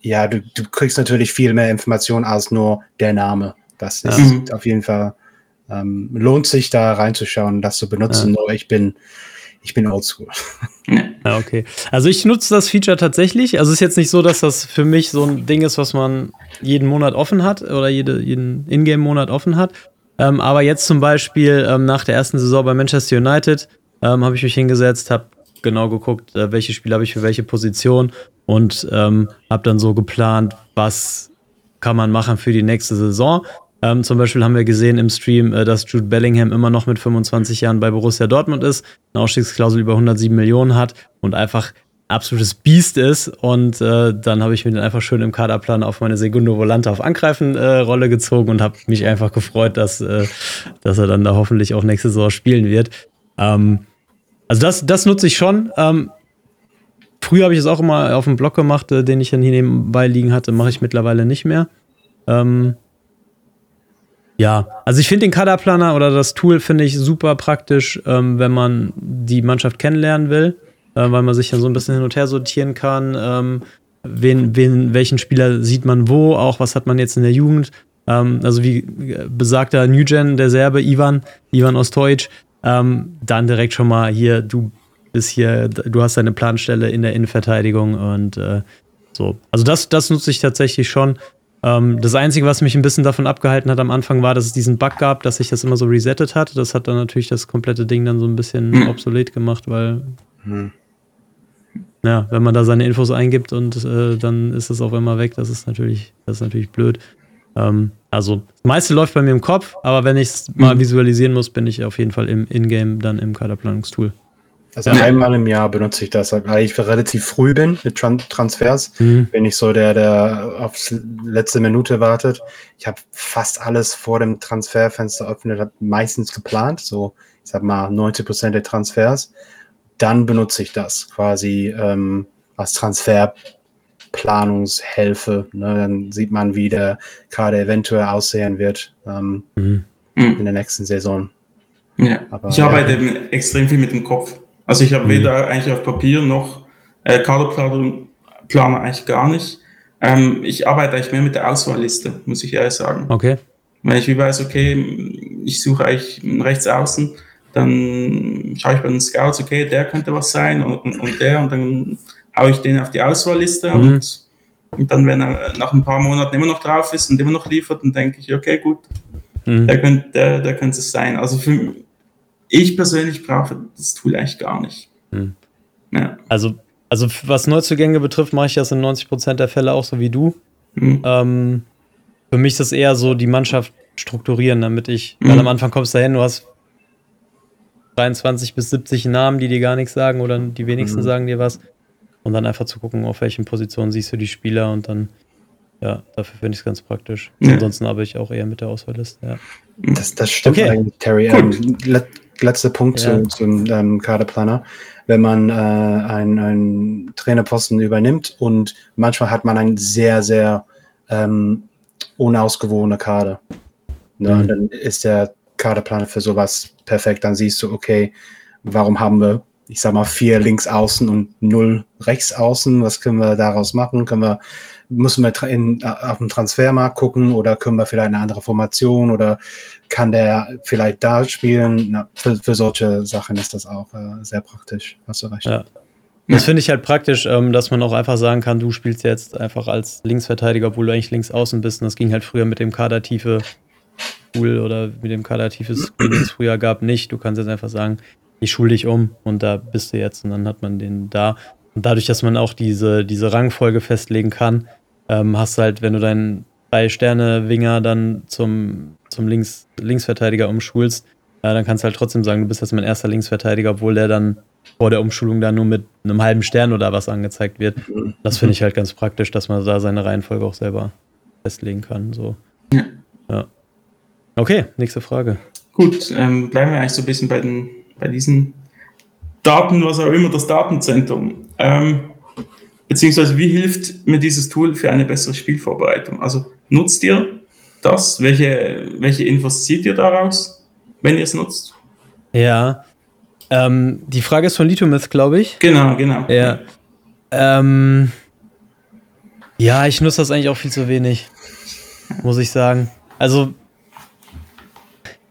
Speaker 3: ja, du, du kriegst natürlich viel mehr Informationen als nur der Name. Das ist mhm. auf jeden Fall ähm, lohnt sich da reinzuschauen, das zu benutzen. Ja. Nur ich bin, ich bin oldschool. *laughs*
Speaker 1: Ja, okay. Also ich nutze das Feature tatsächlich. Also es ist jetzt nicht so, dass das für mich so ein Ding ist, was man jeden Monat offen hat oder jede, jeden Ingame-Monat offen hat. Ähm, aber jetzt zum Beispiel ähm, nach der ersten Saison bei Manchester United ähm, habe ich mich hingesetzt, habe genau geguckt, äh, welche Spiele habe ich für welche Position und ähm, habe dann so geplant, was kann man machen für die nächste Saison. Ähm, zum Beispiel haben wir gesehen im Stream, äh, dass Jude Bellingham immer noch mit 25 Jahren bei Borussia Dortmund ist, eine Ausstiegsklausel über 107 Millionen hat und einfach absolutes Biest ist. Und äh, dann habe ich mir den einfach schön im Kaderplan auf meine Segundo Volante auf Angreifen-Rolle äh, gezogen und habe mich einfach gefreut, dass, äh, dass er dann da hoffentlich auch nächste Saison spielen wird. Ähm, also das, das nutze ich schon. Ähm, früher habe ich es auch immer auf dem Blog gemacht, äh, den ich dann hier nebenbei liegen hatte, mache ich mittlerweile nicht mehr. Ähm, ja, also ich finde den Kaderplaner oder das Tool finde ich super praktisch, ähm, wenn man die Mannschaft kennenlernen will, äh, weil man sich dann so ein bisschen hin und her sortieren kann. Ähm, wen, wen, welchen Spieler sieht man wo, auch was hat man jetzt in der Jugend. Ähm, also wie äh, besagter Newgen, der Serbe, Ivan, Ivan Ostojic, ähm, dann direkt schon mal hier, du bist hier, du hast deine Planstelle in der Innenverteidigung und äh, so. Also das, das nutze ich tatsächlich schon. Ähm, das Einzige, was mich ein bisschen davon abgehalten hat am Anfang, war, dass es diesen Bug gab, dass sich das immer so resettet hat. Das hat dann natürlich das komplette Ding dann so ein bisschen mhm. obsolet gemacht, weil mhm. ja, wenn man da seine Infos eingibt und äh, dann ist es auf einmal weg, das ist natürlich, das ist natürlich blöd. Ähm, also, das meiste läuft bei mir im Kopf, aber wenn ich es mal mhm. visualisieren muss, bin ich auf jeden Fall im Ingame dann im Kaderplanungstool.
Speaker 3: Also ja. einmal im Jahr benutze ich das, weil ich relativ früh bin mit Tran Transfers. Mhm. Bin ich so der, der aufs letzte Minute wartet. Ich habe fast alles vor dem Transferfenster öffnet, habe meistens geplant, so ich sag mal 90 Prozent der Transfers. Dann benutze ich das quasi ähm, als Transferplanungshilfe. Ne? Dann sieht man, wie der Kader eventuell aussehen wird ähm, mhm. in der nächsten Saison.
Speaker 2: Ja. Aber, ich arbeite ja. extrem viel mit dem Kopf. Also ich habe mhm. weder eigentlich auf Papier noch äh, Kaderplaner eigentlich gar nicht. Ähm, ich arbeite eigentlich mehr mit der Auswahlliste, muss ich ehrlich sagen.
Speaker 1: Okay.
Speaker 2: Wenn ich wie weiß, okay, ich suche eigentlich rechts außen, dann schaue ich bei den Scouts, okay, der könnte was sein und, und, und der und dann haue ich den auf die Auswahlliste mhm. und, und, dann, wenn er nach ein paar Monaten immer noch drauf ist und immer noch liefert, dann denke ich, okay, gut, mhm. der, könnte, der, der könnte es sein. Also für, ich persönlich brauche das Tool eigentlich gar nicht. Hm.
Speaker 1: Ja. Also, also was Neuzugänge betrifft, mache ich das in 90% der Fälle auch so wie du. Hm. Ähm, für mich ist das eher so die Mannschaft strukturieren, damit ich, weil am Anfang kommst du dahin, du hast 23 bis 70 Namen, die dir gar nichts sagen oder die wenigsten hm. sagen dir was. Und dann einfach zu gucken, auf welchen Positionen siehst du die Spieler und dann ja, dafür finde ich es ganz praktisch. Ja. Ansonsten habe ich auch eher mit der Auswahlliste, ja.
Speaker 3: Das, das stimmt okay. eigentlich, Terry. Ähm, letzter Punkt ja. zu, zum ähm, Kaderplaner. Wenn man äh, einen, einen Trainerposten übernimmt und manchmal hat man einen sehr, sehr ähm, unausgewogenen Kader. Ne? Mhm. Und dann ist der Kaderplaner für sowas perfekt. Dann siehst du, okay, warum haben wir, ich sag mal, vier links außen und null rechts außen? Was können wir daraus machen? Können wir müssen wir in, auf dem Transfermarkt gucken oder können wir vielleicht eine andere Formation oder kann der vielleicht da spielen? Na, für, für, solche Sachen ist das auch äh, sehr praktisch. Hast du recht.
Speaker 1: Ja. Das finde ich halt praktisch, ähm, dass man auch einfach sagen kann, du spielst jetzt einfach als Linksverteidiger, obwohl du eigentlich links außen bist. Und das ging halt früher mit dem Kadertiefe Pool oder mit dem Kadertiefe Screen, das es früher gab, nicht. Du kannst jetzt einfach sagen, ich schule dich um und da bist du jetzt und dann hat man den da. Und dadurch, dass man auch diese, diese Rangfolge festlegen kann, ähm, hast du halt, wenn du deinen Drei-Sterne-Winger dann zum, zum Links, Linksverteidiger umschulst, äh, dann kannst du halt trotzdem sagen, du bist jetzt mein erster Linksverteidiger, obwohl der dann vor der Umschulung dann nur mit einem halben Stern oder was angezeigt wird. Das finde ich halt ganz praktisch, dass man da seine Reihenfolge auch selber festlegen kann. So. Ja. ja. Okay, nächste Frage.
Speaker 2: Gut, ähm, bleiben wir eigentlich so ein bisschen bei, den, bei diesen Daten, was auch immer, das Datenzentrum. Ähm, beziehungsweise wie hilft mir dieses Tool für eine bessere Spielvorbereitung? Also nutzt ihr das? Welche, welche Infos zieht ihr daraus, wenn ihr es nutzt?
Speaker 1: Ja. Ähm, die Frage ist von Litomith, glaube ich.
Speaker 2: Genau, genau.
Speaker 1: Ja. Ähm, ja, ich nutze das eigentlich auch viel zu wenig, muss ich sagen. Also,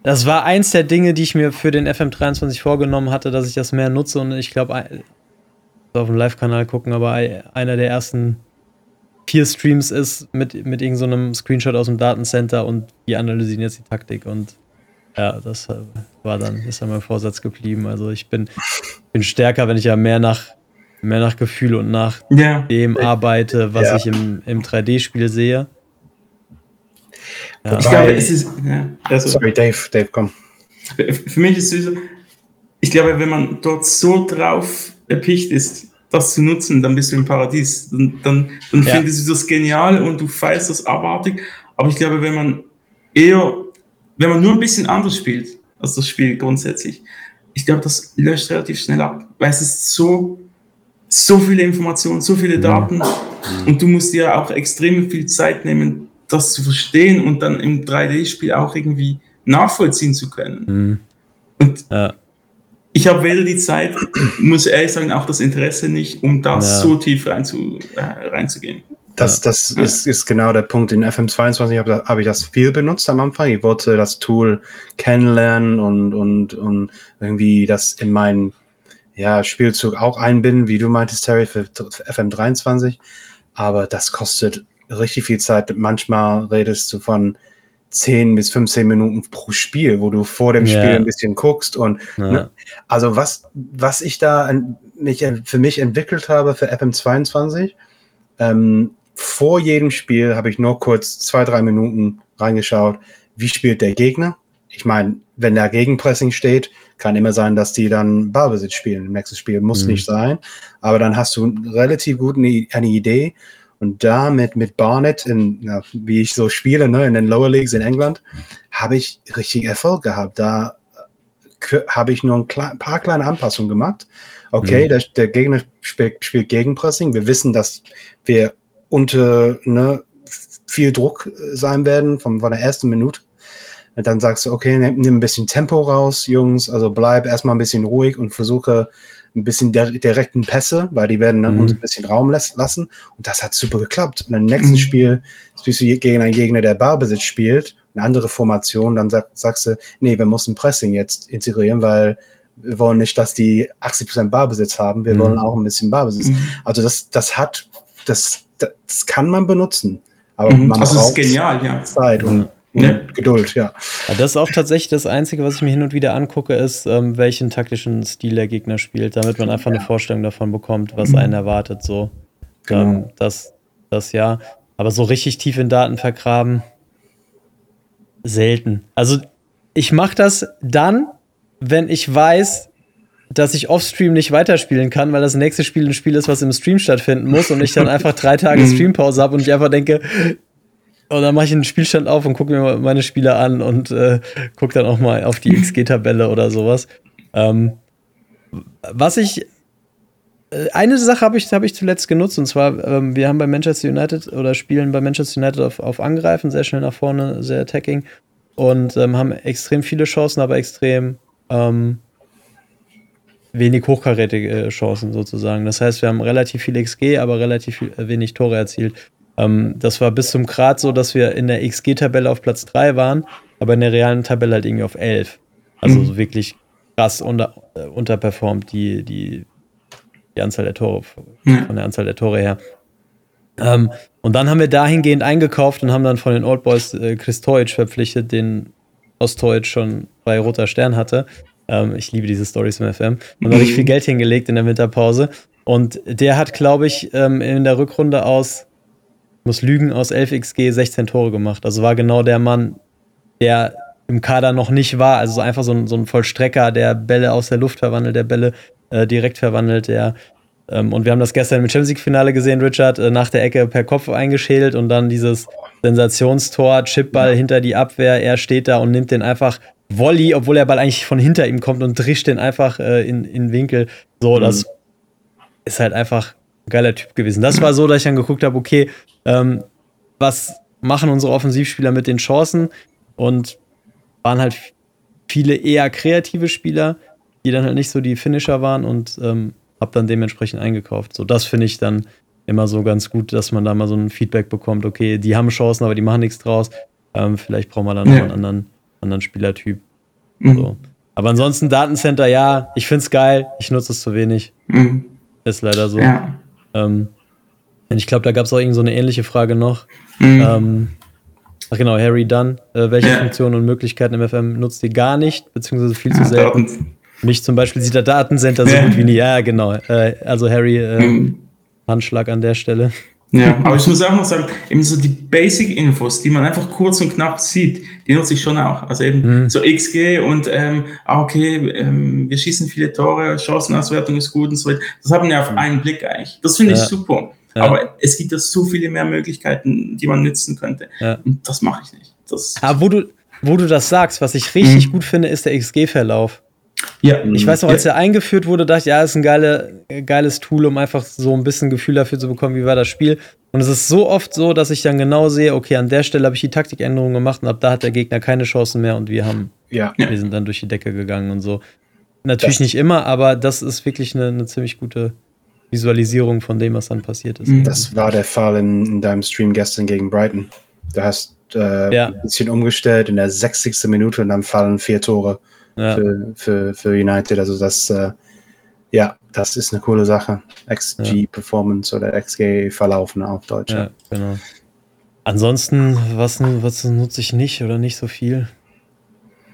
Speaker 1: das war eins der Dinge, die ich mir für den FM23 vorgenommen hatte, dass ich das mehr nutze und ich glaube, auf dem Live-Kanal gucken, aber einer der ersten vier Streams ist mit, mit irgendeinem so Screenshot aus dem Datencenter und die analysieren jetzt die Taktik und ja, das war dann, ist dann mein Vorsatz geblieben. Also ich bin, bin stärker, wenn ich ja mehr nach, mehr nach Gefühl und nach ja. dem arbeite, was ja. ich im, im 3D-Spiel sehe.
Speaker 3: Ja. Ich glaube, es ist. Ja, also, Sorry, Dave, Dave, komm.
Speaker 2: Für mich ist es so, ich glaube, wenn man dort so drauf erpicht ist, das zu nutzen, dann bist du im Paradies. Dann, dann, dann ja. findest du das genial und du feierst das abartig. Aber ich glaube, wenn man eher, wenn man nur ein bisschen anders spielt, als das Spiel grundsätzlich, ich glaube, das löscht relativ schnell ab, weil es ist so, so viele Informationen, so viele Daten mhm. und du musst dir auch extrem viel Zeit nehmen, das zu verstehen und dann im 3D-Spiel auch irgendwie nachvollziehen zu können. Mhm. Und ja ich habe weder die Zeit, muss ehrlich sagen, auch das Interesse nicht, um da ja. so tief reinzu, äh, reinzugehen.
Speaker 3: Das, das ja. ist, ist genau der Punkt. In FM22 habe hab ich das viel benutzt am Anfang. Ich wollte das Tool kennenlernen und, und, und irgendwie das in meinen ja, Spielzug auch einbinden, wie du meintest, Terry, für, für FM23. Aber das kostet richtig viel Zeit. Manchmal redest du von 10 bis 15 Minuten pro Spiel, wo du vor dem Spiel yeah. ein bisschen guckst und ja. ne, also was, was ich da an, mich, für mich entwickelt habe für FM22, ähm, vor jedem Spiel habe ich nur kurz zwei, drei Minuten reingeschaut, wie spielt der Gegner. Ich meine, wenn da Gegenpressing steht, kann immer sein, dass die dann Ballbesitz spielen im nächsten Spiel. Muss mhm. nicht sein. Aber dann hast du relativ gut eine, eine Idee, und da mit, Barnett, in, ja, wie ich so spiele, ne, in den Lower Leagues in England, habe ich richtig Erfolg gehabt. Da äh, habe ich nur ein paar kleine Anpassungen gemacht. Okay, mhm. der, der, Gegner spielt, spielt Gegenpressing. Wir wissen, dass wir unter ne, viel Druck äh, sein werden von, von der ersten Minute. Und dann sagst du, okay, nimm, nimm ein bisschen Tempo raus, Jungs. Also bleib erstmal ein bisschen ruhig und versuche ein bisschen der, direkten Pässe, weil die werden dann mhm. uns ein bisschen Raum lassen. Und das hat super geklappt. Und im nächsten mhm. Spiel spielst du gegen einen Gegner, der Barbesitz spielt, eine andere Formation, dann sag, sagst du, nee, wir müssen Pressing jetzt integrieren, weil wir wollen nicht, dass die 80% Barbesitz haben, wir mhm. wollen auch ein bisschen Barbesitz. Mhm. Also das, das hat, das, das kann man benutzen. Aber
Speaker 2: mhm. man also braucht genial, ja.
Speaker 3: Zeit und Ne? Geduld, ja.
Speaker 1: ja. Das ist auch tatsächlich das Einzige, was ich mir hin und wieder angucke, ist, ähm, welchen taktischen Stil der Gegner spielt, damit man einfach ja. eine Vorstellung davon bekommt, was mhm. einen erwartet. So. Genau. Ähm, das, das ja. Aber so richtig tief in Daten vergraben, selten. Also ich mache das dann, wenn ich weiß, dass ich offstream nicht weiterspielen kann, weil das nächste Spiel ein Spiel ist, was im Stream stattfinden muss und ich dann einfach drei Tage *laughs* mhm. Streampause habe und ich einfach denke, und dann mache ich einen Spielstand auf und gucke mir meine Spieler an und äh, gucke dann auch mal auf die *laughs* XG-Tabelle oder sowas. Ähm, was ich. Äh, eine Sache habe ich, hab ich zuletzt genutzt und zwar, ähm, wir haben bei Manchester United oder spielen bei Manchester United auf, auf Angreifen, sehr schnell nach vorne, sehr attacking und ähm, haben extrem viele Chancen, aber extrem ähm, wenig hochkarätige Chancen sozusagen. Das heißt, wir haben relativ viel XG, aber relativ viel, äh, wenig Tore erzielt. Ähm, das war bis zum Grad so, dass wir in der XG-Tabelle auf Platz 3 waren, aber in der realen Tabelle halt irgendwie auf 11. Also mhm. so wirklich krass unter, äh, unterperformt die, die, die Anzahl der Tore, mhm. von der Anzahl der Tore her. Ähm, und dann haben wir dahingehend eingekauft und haben dann von den Old Boys äh, Chris Teutsch verpflichtet, den Ostdeutsch schon bei Roter Stern hatte. Ähm, ich liebe diese Stories im FM. Und da habe ich viel Geld hingelegt in der Winterpause. Und der hat, glaube ich, ähm, in der Rückrunde aus muss lügen, aus 11xg 16 Tore gemacht. Also war genau der Mann, der im Kader noch nicht war. Also einfach so ein, so ein Vollstrecker, der Bälle aus der Luft verwandelt, der Bälle äh, direkt verwandelt, der ähm, und wir haben das gestern im Champions League-Finale gesehen, Richard, äh, nach der Ecke per Kopf eingeschädelt und dann dieses Sensationstor, Chipball ja. hinter die Abwehr, er steht da und nimmt den einfach Volley, obwohl der Ball eigentlich von hinter ihm kommt und drischt den einfach äh, in, in Winkel. So, mhm. das ist halt einfach ein geiler Typ gewesen. Das war so, dass ich dann geguckt habe, okay, ähm, was machen unsere Offensivspieler mit den Chancen? Und waren halt viele eher kreative Spieler, die dann halt nicht so die Finisher waren und ähm, hab dann dementsprechend eingekauft. So, das finde ich dann immer so ganz gut, dass man da mal so ein Feedback bekommt, okay, die haben Chancen, aber die machen nichts draus. Ähm, vielleicht brauchen wir dann ja. noch einen anderen, anderen Spielertyp. Mhm. So. Aber ansonsten Datencenter, ja, ich finde es geil, ich nutze es zu wenig. Mhm. Ist leider so. Ja. Ähm, ich glaube, da gab es auch irgendwie so eine ähnliche Frage noch. Mhm. Ähm, ach genau, Harry Dunn. Äh, welche ja. Funktionen und Möglichkeiten im FM nutzt ihr gar nicht, beziehungsweise viel zu selten? Daten. Mich zum Beispiel sieht der Datencenter so gut wie nie. Ja, genau. Äh, also Harry, äh, mhm. Handschlag an der Stelle.
Speaker 2: Ja, *laughs* aber ich muss auch noch sagen, eben so die Basic-Infos, die man einfach kurz und knapp sieht, die nutze ich schon auch. Also eben mhm. so XG und, ähm, ah, okay, ähm, wir schießen viele Tore, Chancenauswertung ist gut und so weiter. Das haben wir auf mhm. einen Blick eigentlich. Das finde ich ja. super. Ja. Aber es gibt ja so viele mehr Möglichkeiten, die man nutzen könnte. Ja. Und das mache ich nicht. Das
Speaker 1: aber wo du, wo du das sagst, was ich richtig mhm. gut finde, ist der XG-Verlauf. Ja. Ich weiß noch, als ja. er eingeführt wurde, dachte ich, ja, ist ein geile, geiles Tool, um einfach so ein bisschen Gefühl dafür zu bekommen, wie war das Spiel. Und es ist so oft so, dass ich dann genau sehe, okay, an der Stelle habe ich die Taktikänderung gemacht und ab da hat der Gegner keine Chancen mehr und wir haben, ja. wir sind dann durch die Decke gegangen und so. Natürlich das nicht immer, aber das ist wirklich eine, eine, ziemlich gute Visualisierung von dem, was dann passiert ist.
Speaker 3: Das war der Fall in, in deinem Stream gestern gegen Brighton. Du hast äh, ja. ein bisschen umgestellt in der 60. Minute und dann fallen vier Tore ja. für, für, für United. Also das, äh, ja, das ist eine coole Sache. XG. Performance oder XG Verlaufen auf Deutsch. Ja, genau.
Speaker 1: Ansonsten, was, was nutze ich nicht oder nicht so viel?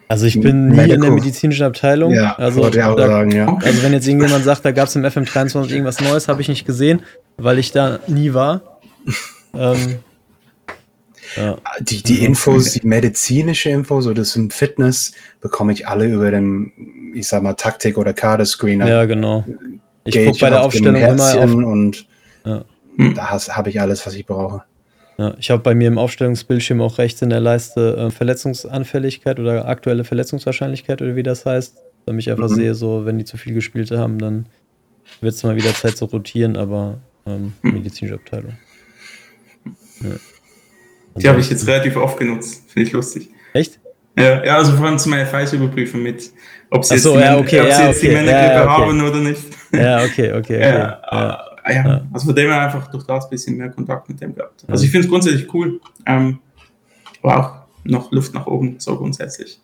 Speaker 1: Also ich bin nie Medical. in der medizinischen Abteilung. Ja, also, da, sagen, ja. also wenn jetzt irgendjemand sagt, da gab es im FM23 irgendwas Neues, habe ich nicht gesehen, weil ich da nie war. ähm,
Speaker 3: ja. Die, die Infos, die medizinische Infos oder zum Fitness bekomme ich alle über den, ich sag mal, Taktik- oder Kader-Screener.
Speaker 1: Ja, genau. Ich gucke bei der Aufstellung immer auf.
Speaker 3: Und ja. da habe ich alles, was ich brauche.
Speaker 1: Ja, ich habe bei mir im Aufstellungsbildschirm auch rechts in der Leiste äh, Verletzungsanfälligkeit oder aktuelle Verletzungswahrscheinlichkeit oder wie das heißt. Damit ich einfach mhm. sehe, so, wenn die zu viel gespielt haben, dann wird es mal wieder Zeit zu rotieren, aber ähm, mhm. medizinische Abteilung.
Speaker 2: Ja. Die habe ich jetzt relativ oft genutzt. Finde ich lustig.
Speaker 1: Echt?
Speaker 2: Ja, ja, also vor allem zu meiner Fallüberprüfung mit, ob sie
Speaker 1: so,
Speaker 2: jetzt,
Speaker 1: ja, okay, ja,
Speaker 2: jetzt
Speaker 1: okay,
Speaker 2: die Männergrippe ja, okay. haben oder nicht.
Speaker 1: Ja, okay, okay. okay. *laughs*
Speaker 2: Ja, ja. also von dem her einfach durch das ein bisschen mehr Kontakt mit dem gehabt. Also ich finde es grundsätzlich cool. Ähm, aber auch noch Luft nach oben, so grundsätzlich.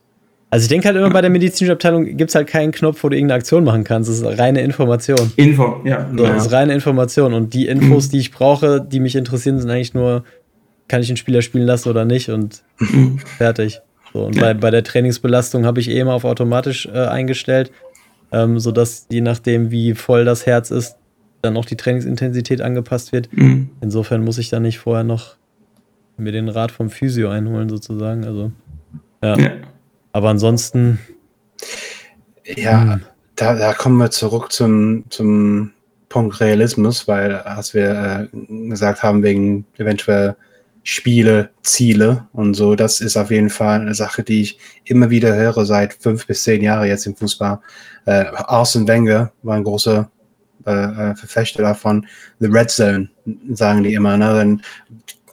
Speaker 1: Also ich denke halt immer bei der medizinischen Abteilung gibt es halt keinen Knopf, wo du irgendeine Aktion machen kannst. Das ist reine Information.
Speaker 2: Info, ja.
Speaker 1: So, das ist reine Information. Und die Infos, die ich brauche, die mich interessieren, sind eigentlich nur kann ich einen Spieler spielen lassen oder nicht und fertig. So, und ja. bei, bei der Trainingsbelastung habe ich eh immer auf automatisch äh, eingestellt, ähm, sodass je nachdem, wie voll das Herz ist, dann auch die Trainingsintensität angepasst wird. Mhm. Insofern muss ich dann nicht vorher noch mir den Rat vom Physio einholen, sozusagen. Also, ja. ja. Aber ansonsten.
Speaker 3: Ja, hm. da, da kommen wir zurück zum, zum Punkt Realismus, weil, als wir äh, gesagt haben, wegen eventuell Spiele, Ziele und so. Das ist auf jeden Fall eine Sache, die ich immer wieder höre seit fünf bis zehn Jahren jetzt im Fußball. Äh, Arsene Wenger war ein großer äh, äh, Verfechter davon. The Red Zone, sagen die immer. Ne? Dann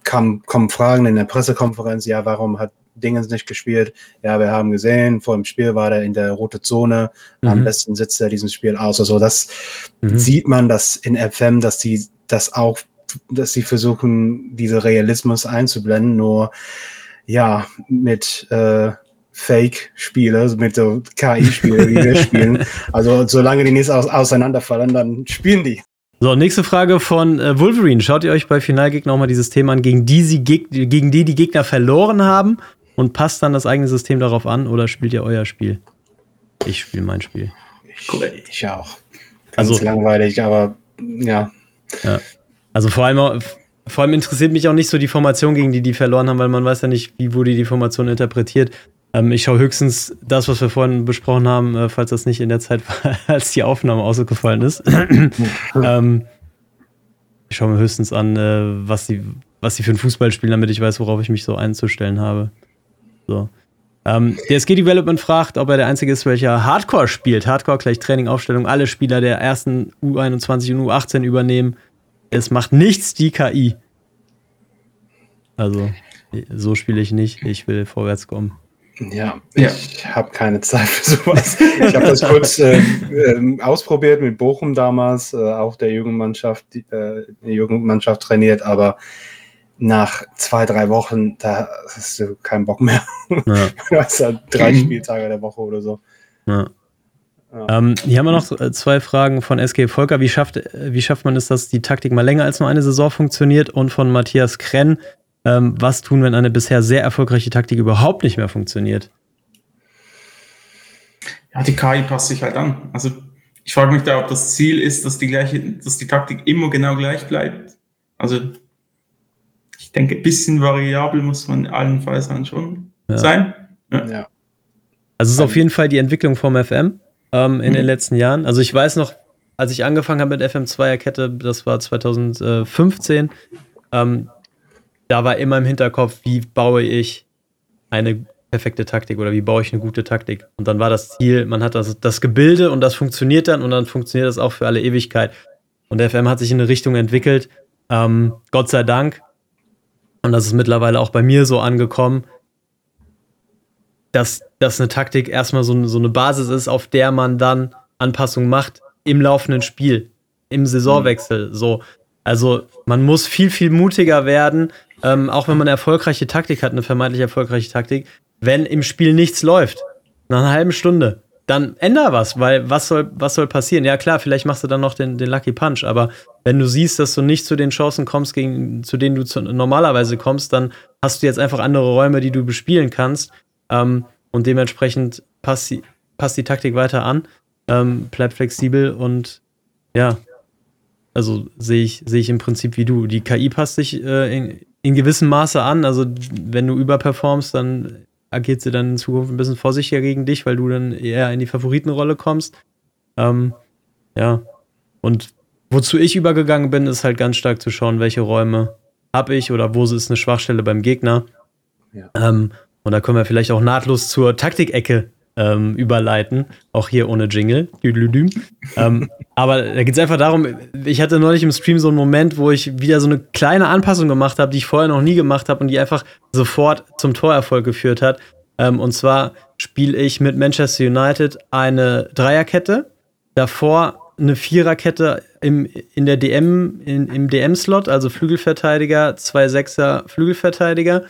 Speaker 3: kam, kommen Fragen in der Pressekonferenz, ja, warum hat Dingens nicht gespielt? Ja, wir haben gesehen, vor dem Spiel war er in der rote Zone, mhm. am besten sitzt er dieses Spiel aus. Also das mhm. sieht man, dass in FM, dass die das auch dass sie versuchen, diese Realismus einzublenden, nur ja, mit äh, Fake-Spiele, also mit so KI-Spiele, wie wir *laughs* spielen. Also solange die nicht aus auseinanderfallen, dann spielen die.
Speaker 1: So, nächste Frage von äh, Wolverine. Schaut ihr euch bei Finalgegner auch mal dieses Thema an, gegen die, sie gegen die die Gegner verloren haben und passt dann das eigene System darauf an oder spielt ihr euer Spiel? Ich spiele mein Spiel.
Speaker 3: Ich, ich auch. Ganz also, langweilig, aber ja.
Speaker 1: ja. Also vor allem, vor allem interessiert mich auch nicht so die Formation, gegen die die verloren haben, weil man weiß ja nicht, wie wurde die Formation interpretiert. Ähm, ich schaue höchstens das, was wir vorhin besprochen haben, äh, falls das nicht in der Zeit war, *laughs* als die Aufnahme ausgefallen ist. ähm, ich schaue mir höchstens an, äh, was die, was sie für einen Fußball spielen, damit ich weiß, worauf ich mich so einzustellen habe. So. Ähm, DSG Development fragt, ob er der Einzige ist, welcher Hardcore spielt. Hardcore gleich Training, Aufstellung, alle Spieler der ersten U21 und U18 übernehmen. Es macht nichts die KI. Also, so spiele ich nicht. Ich will vorwärts kommen.
Speaker 3: Ja, ja. ich habe keine Zeit für sowas. Ich habe das *laughs* kurz äh, äh, ausprobiert mit Bochum damals, äh, auch der Jugendmannschaft, die, äh, die Jugendmannschaft trainiert, aber nach zwei, drei Wochen, da hast du keinen Bock mehr. Ja. *laughs* du hast halt drei mhm. Spieltage der Woche oder so.
Speaker 1: Ja. Ja. Ähm, hier haben wir noch äh, zwei Fragen von SG Volker. Wie schafft, wie schafft man es, dass die Taktik mal länger als nur eine Saison funktioniert? Und von Matthias Krenn, ähm, was tun, wenn eine bisher sehr erfolgreiche Taktik überhaupt nicht mehr funktioniert?
Speaker 2: Ja, die KI passt sich halt an. Also ich frage mich da, ob das Ziel ist, dass die gleiche, dass die Taktik immer genau gleich bleibt. Also ich denke, ein bisschen variabel muss man allenfalls dann schon ja. sein. Ja. ja.
Speaker 1: Also es ist auf jeden Fall die Entwicklung vom FM ähm, in mhm. den letzten Jahren. Also ich weiß noch, als ich angefangen habe mit FM2er Kette, das war 2015, ähm, da war immer im Hinterkopf, wie baue ich eine perfekte Taktik oder wie baue ich eine gute Taktik. Und dann war das Ziel, man hat das, das Gebilde und das funktioniert dann und dann funktioniert das auch für alle Ewigkeit. Und der FM hat sich in eine Richtung entwickelt, ähm, Gott sei Dank, und das ist mittlerweile auch bei mir so angekommen, dass das eine Taktik erstmal so, so eine Basis ist, auf der man dann Anpassungen macht im laufenden Spiel, im Saisonwechsel. So. Also man muss viel, viel mutiger werden, ähm, auch wenn man eine erfolgreiche Taktik hat, eine vermeintlich erfolgreiche Taktik, wenn im Spiel nichts läuft. Nach einer halben Stunde dann änder was, weil was soll, was soll passieren? Ja, klar, vielleicht machst du dann noch den, den Lucky Punch, aber wenn du siehst, dass du nicht zu den Chancen kommst, gegen, zu denen du zu, normalerweise kommst, dann hast du jetzt einfach andere Räume, die du bespielen kannst. Ähm, und dementsprechend passt die, passt die Taktik weiter an, ähm, bleib flexibel und ja, also sehe ich, sehe ich im Prinzip wie du. Die KI passt sich äh, in, in gewissem Maße an. Also wenn du überperformst, dann agiert sie dann in Zukunft ein bisschen vorsichtiger gegen dich, weil du dann eher in die Favoritenrolle kommst. Ähm, ja. Und wozu ich übergegangen bin, ist halt ganz stark zu schauen, welche Räume habe ich oder wo ist eine Schwachstelle beim Gegner. Ja. Ähm, und da können wir vielleicht auch nahtlos zur Taktikecke ähm, überleiten. Auch hier ohne Jingle. ähm, aber da geht es einfach darum, ich hatte neulich im Stream so einen Moment, wo ich wieder so eine kleine Anpassung gemacht habe, die ich vorher noch nie gemacht habe und die einfach sofort zum Torerfolg geführt hat. Ähm, und zwar spiele ich mit Manchester United eine Dreierkette, davor eine Viererkette im, in der DM, in, im DM-Slot, also Flügelverteidiger, zwei Sechser Flügelverteidiger,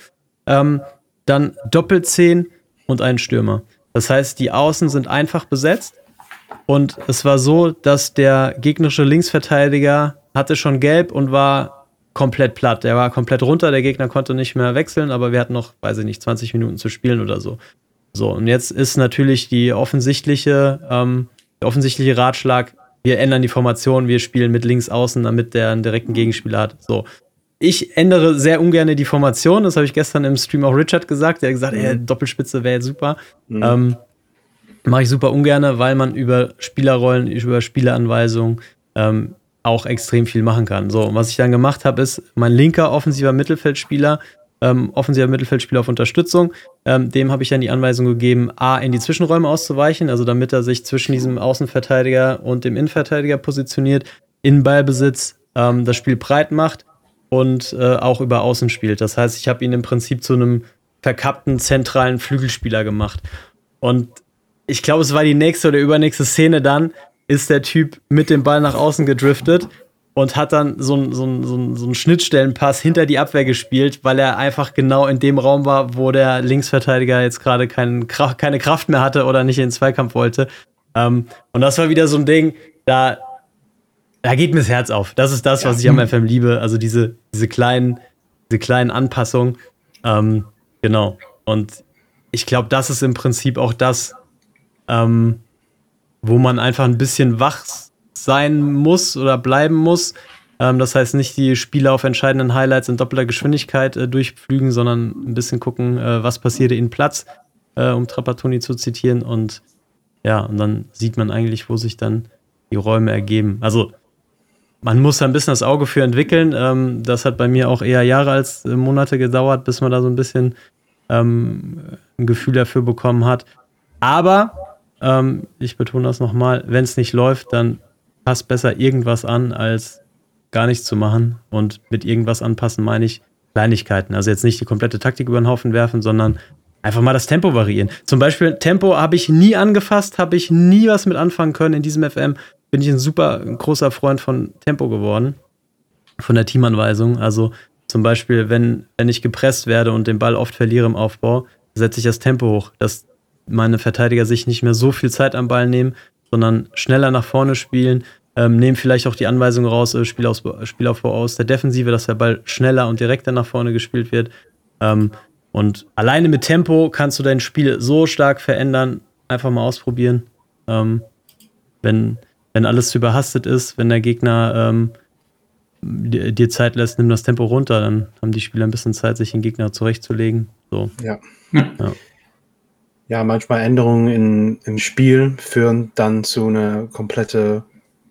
Speaker 1: ähm, dann Doppelzehn und einen Stürmer. Das heißt, die Außen sind einfach besetzt. Und es war so, dass der gegnerische Linksverteidiger hatte schon gelb und war komplett platt. Der war komplett runter, der Gegner konnte nicht mehr wechseln, aber wir hatten noch, weiß ich nicht, 20 Minuten zu spielen oder so. So, und jetzt ist natürlich die offensichtliche, ähm, der offensichtliche Ratschlag, wir ändern die Formation, wir spielen mit links außen, damit der einen direkten Gegenspieler hat. So. Ich ändere sehr ungern die Formation. Das habe ich gestern im Stream auch Richard gesagt. Der hat gesagt, mhm. ey, Doppelspitze wäre super. Mhm. Ähm, Mache ich super ungern, weil man über Spielerrollen, über Spieleranweisungen ähm, auch extrem viel machen kann. So, und was ich dann gemacht habe, ist mein linker offensiver Mittelfeldspieler, ähm, offensiver Mittelfeldspieler auf Unterstützung, ähm, dem habe ich dann die Anweisung gegeben, A, in die Zwischenräume auszuweichen, also damit er sich zwischen diesem Außenverteidiger und dem Innenverteidiger positioniert, in Ballbesitz ähm, das Spiel breit macht und äh, auch über Außen spielt. Das heißt, ich habe ihn im Prinzip zu einem verkappten zentralen Flügelspieler gemacht. Und ich glaube, es war die nächste oder übernächste Szene dann, ist der Typ mit dem Ball nach außen gedriftet und hat dann so einen so so so Schnittstellenpass hinter die Abwehr gespielt, weil er einfach genau in dem Raum war, wo der Linksverteidiger jetzt gerade kein, keine Kraft mehr hatte oder nicht in den Zweikampf wollte. Ähm, und das war wieder so ein Ding, da da geht mir das Herz auf. Das ist das, ja. was ich am FM liebe. Also diese, diese kleinen, diese kleinen Anpassungen. Ähm, genau. Und ich glaube, das ist im Prinzip auch das, ähm, wo man einfach ein bisschen wach sein muss oder bleiben muss. Ähm, das heißt, nicht die Spieler auf entscheidenden Highlights in doppelter Geschwindigkeit äh, durchflügen, sondern ein bisschen gucken, äh, was passiert in Platz, äh, um Trapattoni zu zitieren. Und ja, und dann sieht man eigentlich, wo sich dann die Räume ergeben. Also man muss da ein bisschen das Auge für entwickeln. Ähm, das hat bei mir auch eher Jahre als äh, Monate gedauert, bis man da so ein bisschen ähm, ein Gefühl dafür bekommen hat. Aber ähm, ich betone das nochmal, wenn es nicht läuft, dann passt besser irgendwas an, als gar nichts zu machen. Und mit irgendwas anpassen meine ich Kleinigkeiten. Also jetzt nicht die komplette Taktik über den Haufen werfen, sondern einfach mal das Tempo variieren. Zum Beispiel Tempo habe ich nie angefasst, habe ich nie was mit anfangen können in diesem FM. Bin ich ein super großer Freund von Tempo geworden, von der Teamanweisung. Also zum Beispiel, wenn, wenn ich gepresst werde und den Ball oft verliere im Aufbau, setze ich das Tempo hoch, dass meine Verteidiger sich nicht mehr so viel Zeit am Ball nehmen, sondern schneller nach vorne spielen, ähm, nehmen vielleicht auch die Anweisung raus, äh, Spielausbau, Spielaufbau aus der Defensive, dass der Ball schneller und direkter nach vorne gespielt wird. Ähm, und alleine mit Tempo kannst du dein Spiel so stark verändern. Einfach mal ausprobieren. Ähm, wenn, wenn alles zu überhastet ist, wenn der Gegner ähm, dir Zeit lässt, nimm das Tempo runter, dann haben die Spieler ein bisschen Zeit, sich den Gegner zurechtzulegen. So.
Speaker 3: Ja. ja. ja. manchmal Änderungen in, im Spiel führen dann zu einer komplette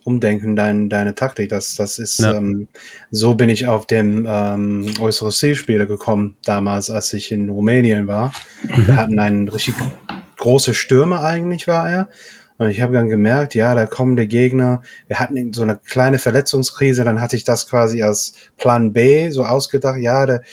Speaker 3: umdenken, dein, deine Taktik. Das, das ist, ja. ähm, so bin ich auf dem ähm, äußere Zielspieler gekommen, damals, als ich in Rumänien war. Mhm. Wir hatten einen richtig große Stürmer eigentlich, war er. Und ich habe dann gemerkt, ja, da kommen die Gegner. Wir hatten so eine kleine Verletzungskrise, dann hatte ich das quasi als Plan B so ausgedacht. Ja, der,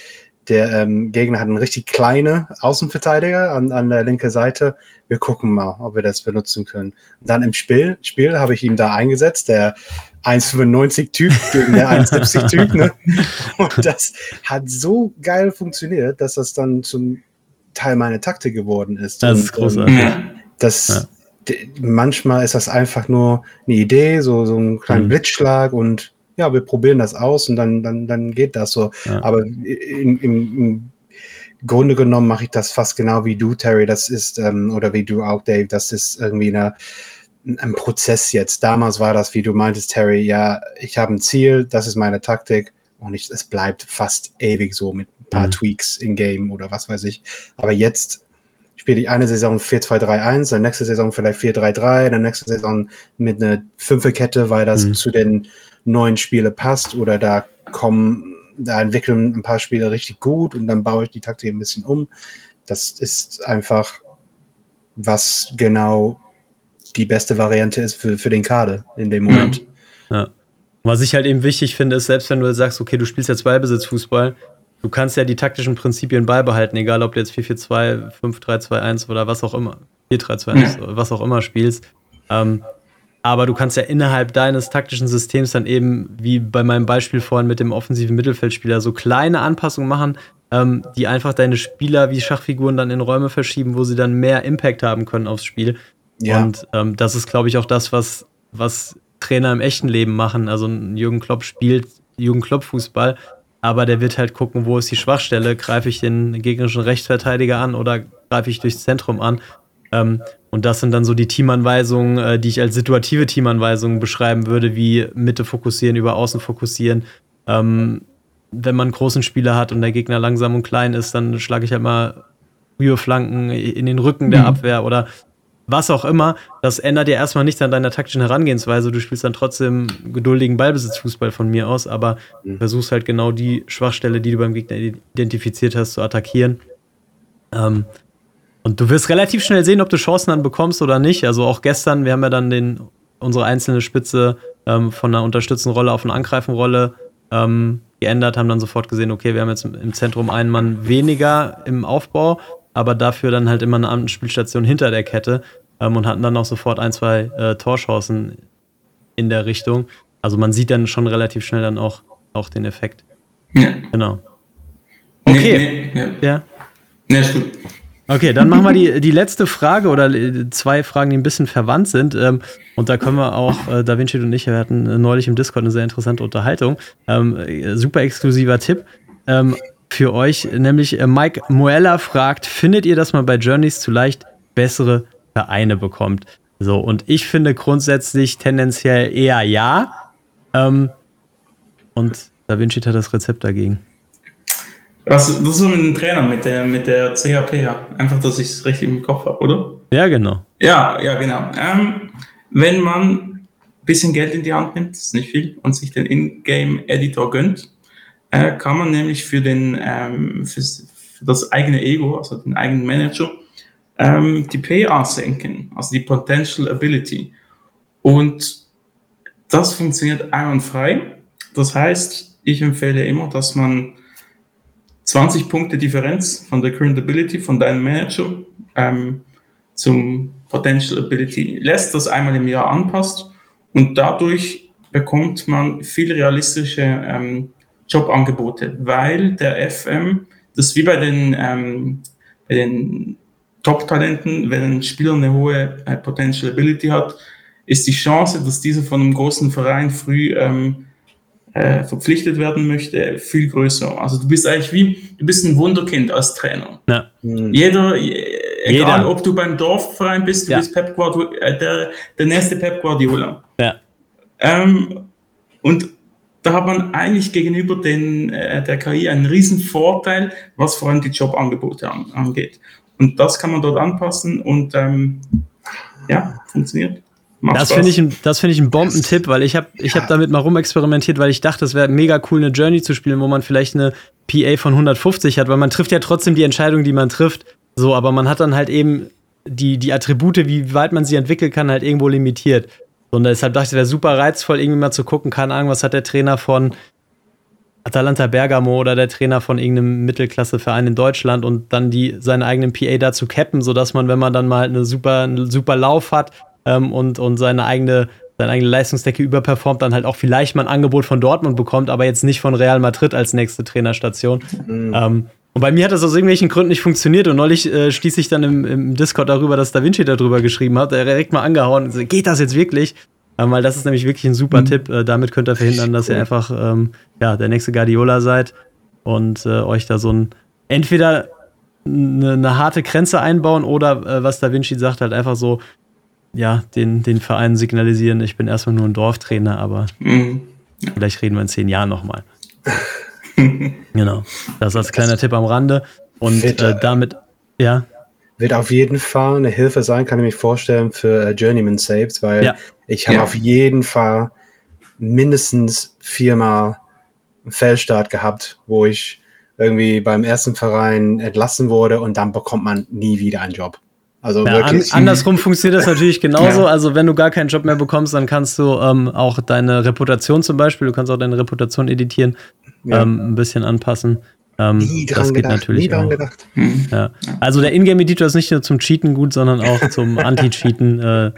Speaker 3: der ähm, Gegner hat einen richtig kleinen Außenverteidiger an, an der linken Seite. Wir gucken mal, ob wir das benutzen können. Und dann im Spiel, Spiel habe ich ihn da eingesetzt, der 1,95 Typ gegen der 1,70 Typ. Ne? *laughs* Und das hat so geil funktioniert, dass das dann zum Teil meiner Taktik geworden ist.
Speaker 1: Das ist großartig.
Speaker 3: Ähm, das, ja. Manchmal ist das einfach nur eine Idee, so, so ein kleiner mhm. Blitzschlag und ja, wir probieren das aus und dann, dann, dann geht das so. Ja. Aber im, im, im Grunde genommen mache ich das fast genau wie du, Terry. Das ist, ähm, oder wie du auch, Dave, das ist irgendwie eine, ein Prozess jetzt. Damals war das, wie du meintest, Terry, ja, ich habe ein Ziel, das ist meine Taktik und ich, es bleibt fast ewig so mit ein paar mhm. Tweaks in Game oder was weiß ich. Aber jetzt spiele ich eine Saison 4-2-3-1, dann nächste Saison vielleicht 4-3-3, dann nächste Saison mit einer Fünferkette, weil das mhm. zu den neuen Spiele passt oder da kommen, da entwickeln ein paar Spiele richtig gut und dann baue ich die Taktik ein bisschen um. Das ist einfach, was genau die beste Variante ist für, für den Kader in dem Moment.
Speaker 1: Ja. Was ich halt eben wichtig finde, ist, selbst wenn du sagst, okay, du spielst jetzt Ballbesitzfußball, du kannst ja die taktischen Prinzipien beibehalten, egal ob du jetzt 4-4-2, 5-3-2-1 oder was auch immer, 4-3-2-1, was auch immer spielst. Ähm, aber du kannst ja innerhalb deines taktischen Systems dann eben, wie bei meinem Beispiel vorhin mit dem offensiven Mittelfeldspieler, so kleine Anpassungen machen, ähm, die einfach deine Spieler wie Schachfiguren dann in Räume verschieben, wo sie dann mehr Impact haben können aufs Spiel. Ja. Und ähm, das ist, glaube ich, auch das, was, was Trainer im echten Leben machen. Also Jürgen Klopp spielt Jürgen Klopp Fußball, aber der wird halt gucken, wo ist die Schwachstelle, greife ich den gegnerischen Rechtsverteidiger an oder greife ich durchs Zentrum an. Ähm, und das sind dann so die Teamanweisungen, äh, die ich als situative Teamanweisungen beschreiben würde, wie Mitte fokussieren, über Außen fokussieren. Ähm, wenn man einen großen Spieler hat und der Gegner langsam und klein ist, dann schlage ich halt mal frühe Flanken in den Rücken der mhm. Abwehr oder was auch immer. Das ändert ja erstmal nichts an deiner taktischen Herangehensweise. Du spielst dann trotzdem geduldigen Ballbesitzfußball von mir aus, aber mhm. versuchst halt genau die Schwachstelle, die du beim Gegner identifiziert hast, zu attackieren. Ähm, und du wirst relativ schnell sehen, ob du Chancen dann bekommst oder nicht. Also auch gestern, wir haben ja dann den, unsere einzelne Spitze ähm, von einer unterstützenden Rolle auf eine Angreifenrolle ähm, geändert, haben dann sofort gesehen, okay, wir haben jetzt im Zentrum einen Mann weniger im Aufbau, aber dafür dann halt immer eine Spielstation hinter der Kette ähm, und hatten dann auch sofort ein, zwei äh, Torchancen in der Richtung. Also man sieht dann schon relativ schnell dann auch, auch den Effekt. Ja. Genau. Okay. Nee, nee, ja. ja. Nee, ist gut. Okay, dann machen wir die, die letzte Frage oder zwei Fragen, die ein bisschen verwandt sind. Ähm, und da können wir auch, äh, Da Vinci und ich, wir hatten neulich im Discord eine sehr interessante Unterhaltung. Ähm, super exklusiver Tipp ähm, für euch, nämlich äh, Mike Moella fragt, findet ihr, dass man bei Journeys zu leicht bessere Vereine bekommt? So, und ich finde grundsätzlich tendenziell eher ja. Ähm, und Da Vinci hat das Rezept dagegen.
Speaker 2: Was, das ist so mit dem Trainer, mit der, mit der CHP, ja. Einfach, dass ich es richtig im Kopf habe, oder?
Speaker 1: Ja, genau.
Speaker 2: Ja, ja, genau. Ähm, wenn man bisschen Geld in die Hand nimmt, das ist nicht viel, und sich den In-Game-Editor gönnt, äh, kann man nämlich für, den, ähm, für, für, das eigene Ego, also den eigenen Manager, ähm, die PA senken, also die Potential Ability. Und das funktioniert einwandfrei. Das heißt, ich empfehle immer, dass man 20 Punkte Differenz von der Current Ability von deinem Manager ähm, zum Potential Ability lässt, das einmal im Jahr anpasst und dadurch bekommt man viel realistische ähm, Jobangebote, weil der FM, das ist wie bei den, ähm, bei den Top-Talenten, wenn ein Spieler eine hohe äh, Potential Ability hat, ist die Chance, dass dieser von einem großen Verein früh ähm, äh, verpflichtet werden möchte, viel größer. Also du bist eigentlich wie, du bist ein Wunderkind als Trainer. Ja. Mhm. Jeder, egal Jeder. ob du beim Dorfverein bist, du ja. bist Pep Guardiola, äh, der, der nächste Pep Guardiola. Ja. Ähm, und da hat man eigentlich gegenüber den, äh, der KI einen riesen Vorteil, was vor allem die Jobangebote an, angeht. Und das kann man dort anpassen und ähm, ja, funktioniert.
Speaker 1: Macht das finde ich, ein, find ich ein Bombentipp, weil ich habe ich hab damit mal rumexperimentiert, weil ich dachte, es wäre mega cool, eine Journey zu spielen, wo man vielleicht eine PA von 150 hat, weil man trifft ja trotzdem die Entscheidung, die man trifft. So, aber man hat dann halt eben die, die Attribute, wie weit man sie entwickeln kann, halt irgendwo limitiert. Und deshalb dachte ich, wäre super reizvoll, irgendwie mal zu gucken, keine Ahnung, was hat der Trainer von Atalanta Bergamo oder der Trainer von irgendeinem Mittelklasseverein in Deutschland und dann die seine eigenen PA dazu cappen, sodass man, wenn man dann mal eine super, einen super Lauf hat, ähm, und, und seine eigene, seine eigene Leistungsdecke überperformt, dann halt auch vielleicht mal ein Angebot von Dortmund bekommt, aber jetzt nicht von Real Madrid als nächste Trainerstation. Mhm. Ähm, und bei mir hat das aus irgendwelchen Gründen nicht funktioniert. Und neulich äh, stieß ich dann im, im, Discord darüber, dass Da Vinci darüber geschrieben hat. Er direkt mal angehauen. Und so, Geht das jetzt wirklich? Ähm, weil das ist nämlich wirklich ein super mhm. Tipp. Äh, damit könnt ihr verhindern, dass ihr einfach ähm, ja, der nächste Guardiola seid und äh, euch da so ein entweder eine, eine harte Grenze einbauen oder äh, was Da Vinci sagt, halt einfach so ja, den, den Verein signalisieren, ich bin erstmal nur ein Dorftrainer, aber mhm. vielleicht reden wir in zehn Jahren nochmal. *laughs* genau. Das als kleiner Tipp am Rande. Und äh, damit, ja.
Speaker 3: Wird auf jeden Fall eine Hilfe sein, kann ich mir vorstellen, für äh, Journeyman Saves, weil ja. ich habe ja. auf jeden Fall mindestens viermal einen Fehlstart gehabt, wo ich irgendwie beim ersten Verein entlassen wurde und dann bekommt man nie wieder einen Job.
Speaker 1: Also ja, an, andersrum funktioniert das natürlich genauso. Ja. Also wenn du gar keinen Job mehr bekommst, dann kannst du ähm, auch deine Reputation zum Beispiel, du kannst auch deine Reputation editieren, ja. ähm, ein bisschen anpassen. Ähm, nie das geht gedacht, natürlich auch. Hm. Ja. Also der Ingame-Editor ist nicht nur zum Cheaten gut, sondern auch zum *laughs* Anti-Cheaten. Äh,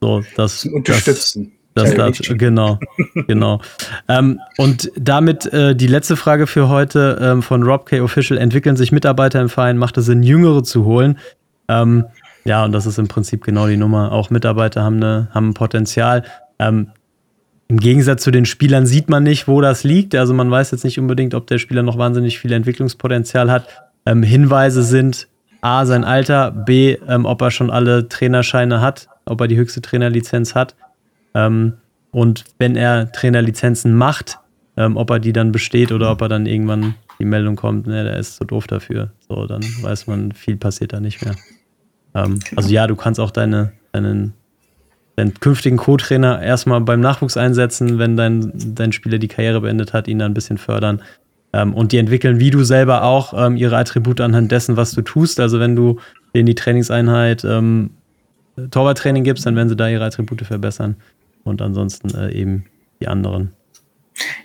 Speaker 1: so, das, zum
Speaker 3: Unterstützen.
Speaker 1: Das, das, das, genau, genau. ähm, und damit äh, die letzte Frage für heute ähm, von Rob K. Official. Entwickeln sich Mitarbeiter im Verein? Macht es Sinn, Jüngere zu holen? Ähm, ja, und das ist im Prinzip genau die Nummer. Auch Mitarbeiter haben, eine, haben ein Potenzial. Ähm, Im Gegensatz zu den Spielern sieht man nicht, wo das liegt. Also man weiß jetzt nicht unbedingt, ob der Spieler noch wahnsinnig viel Entwicklungspotenzial hat. Ähm, Hinweise sind A, sein Alter, B, ähm, ob er schon alle Trainerscheine hat, ob er die höchste Trainerlizenz hat. Ähm, und wenn er Trainerlizenzen macht, ähm, ob er die dann besteht oder ob er dann irgendwann die Meldung kommt, ne, der ist zu doof dafür. So, dann weiß man, viel passiert da nicht mehr. Ähm, genau. Also ja, du kannst auch deine, deinen, deinen künftigen Co-Trainer erstmal beim Nachwuchs einsetzen, wenn dein, dein Spieler die Karriere beendet hat, ihn dann ein bisschen fördern. Ähm, und die entwickeln, wie du selber auch, ähm, ihre Attribute anhand dessen, was du tust. Also wenn du denen die Trainingseinheit ähm, Torwarttraining gibst, dann werden sie da ihre Attribute verbessern. Und ansonsten äh, eben die anderen.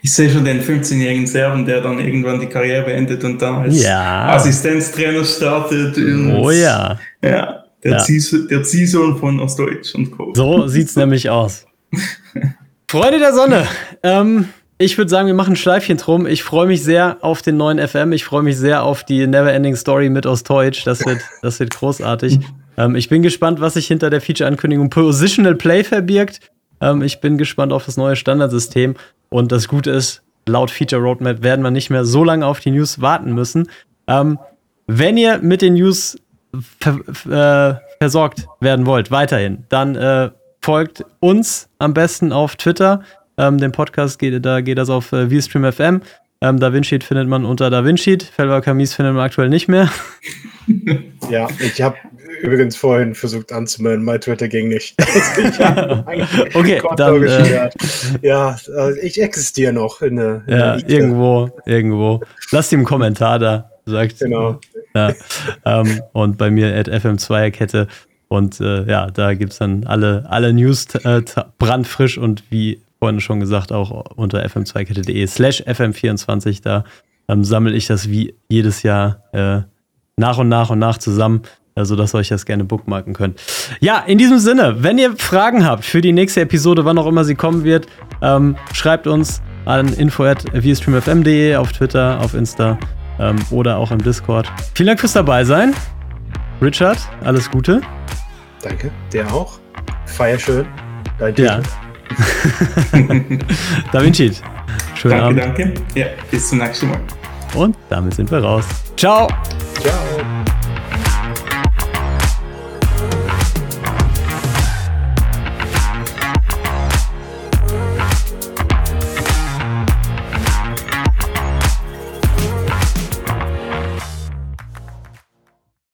Speaker 2: Ich sehe schon den 15-jährigen Serben, der dann irgendwann die Karriere beendet und dann als ja. Assistenztrainer startet.
Speaker 1: oh ja.
Speaker 2: Ja, der, ja. Der Ziehsohn von Ostdeutsch und Co.
Speaker 1: So sieht's nämlich aus. *laughs* Freunde der Sonne. Ähm, ich würde sagen, wir machen ein Schleifchen drum. Ich freue mich sehr auf den neuen FM. Ich freue mich sehr auf die Neverending Story mit Ostdeutsch. Das wird, das wird großartig. ähm, ich bin gespannt, was sich hinter der Feature-Ankündigung Positional Play verbirgt. Ähm, ich bin gespannt auf das neue Standardsystem. Und das Gute ist, laut Feature Roadmap werden wir nicht mehr so lange auf die News warten müssen. Ähm, wenn ihr mit den News ver äh, versorgt werden wollt, weiterhin, dann äh, folgt uns am besten auf Twitter. Ähm, den Podcast geht, da geht das auf äh, VStream FM. Ähm, DaVinci findet man unter DaVinci. Felber Camis findet man aktuell nicht mehr. *laughs*
Speaker 3: ja, ich habe übrigens vorhin versucht anzumelden, mein Twitter ging nicht. *laughs*
Speaker 1: okay, dann,
Speaker 3: äh, ja, also ich existiere noch in der,
Speaker 1: in ja, irgendwo, irgendwo. Lasst ihm einen Kommentar da, sagt.
Speaker 3: Genau.
Speaker 1: Ja, ähm, und bei mir at FM2er-Kette. Und äh, ja, da gibt es dann alle, alle News äh, brandfrisch und wie vorhin schon gesagt, auch unter fm2kette.de slash fm24. Da ähm, sammle ich das wie jedes Jahr äh, nach und nach und nach zusammen, äh, sodass ihr euch das gerne bookmarken könnt. Ja, in diesem Sinne, wenn ihr Fragen habt für die nächste Episode, wann auch immer sie kommen wird, ähm, schreibt uns an info.vstreamfm.de auf Twitter, auf Insta ähm, oder auch im Discord. Vielen Dank fürs dabei sein. Richard, alles Gute.
Speaker 3: Danke, dir auch. Feier schön.
Speaker 1: Dein ja. *laughs* da Vinci.
Speaker 2: Schönen danke, Abend. Danke, Ja, bis zum nächsten Mal.
Speaker 1: Und damit sind wir raus. Ciao.
Speaker 3: Ciao.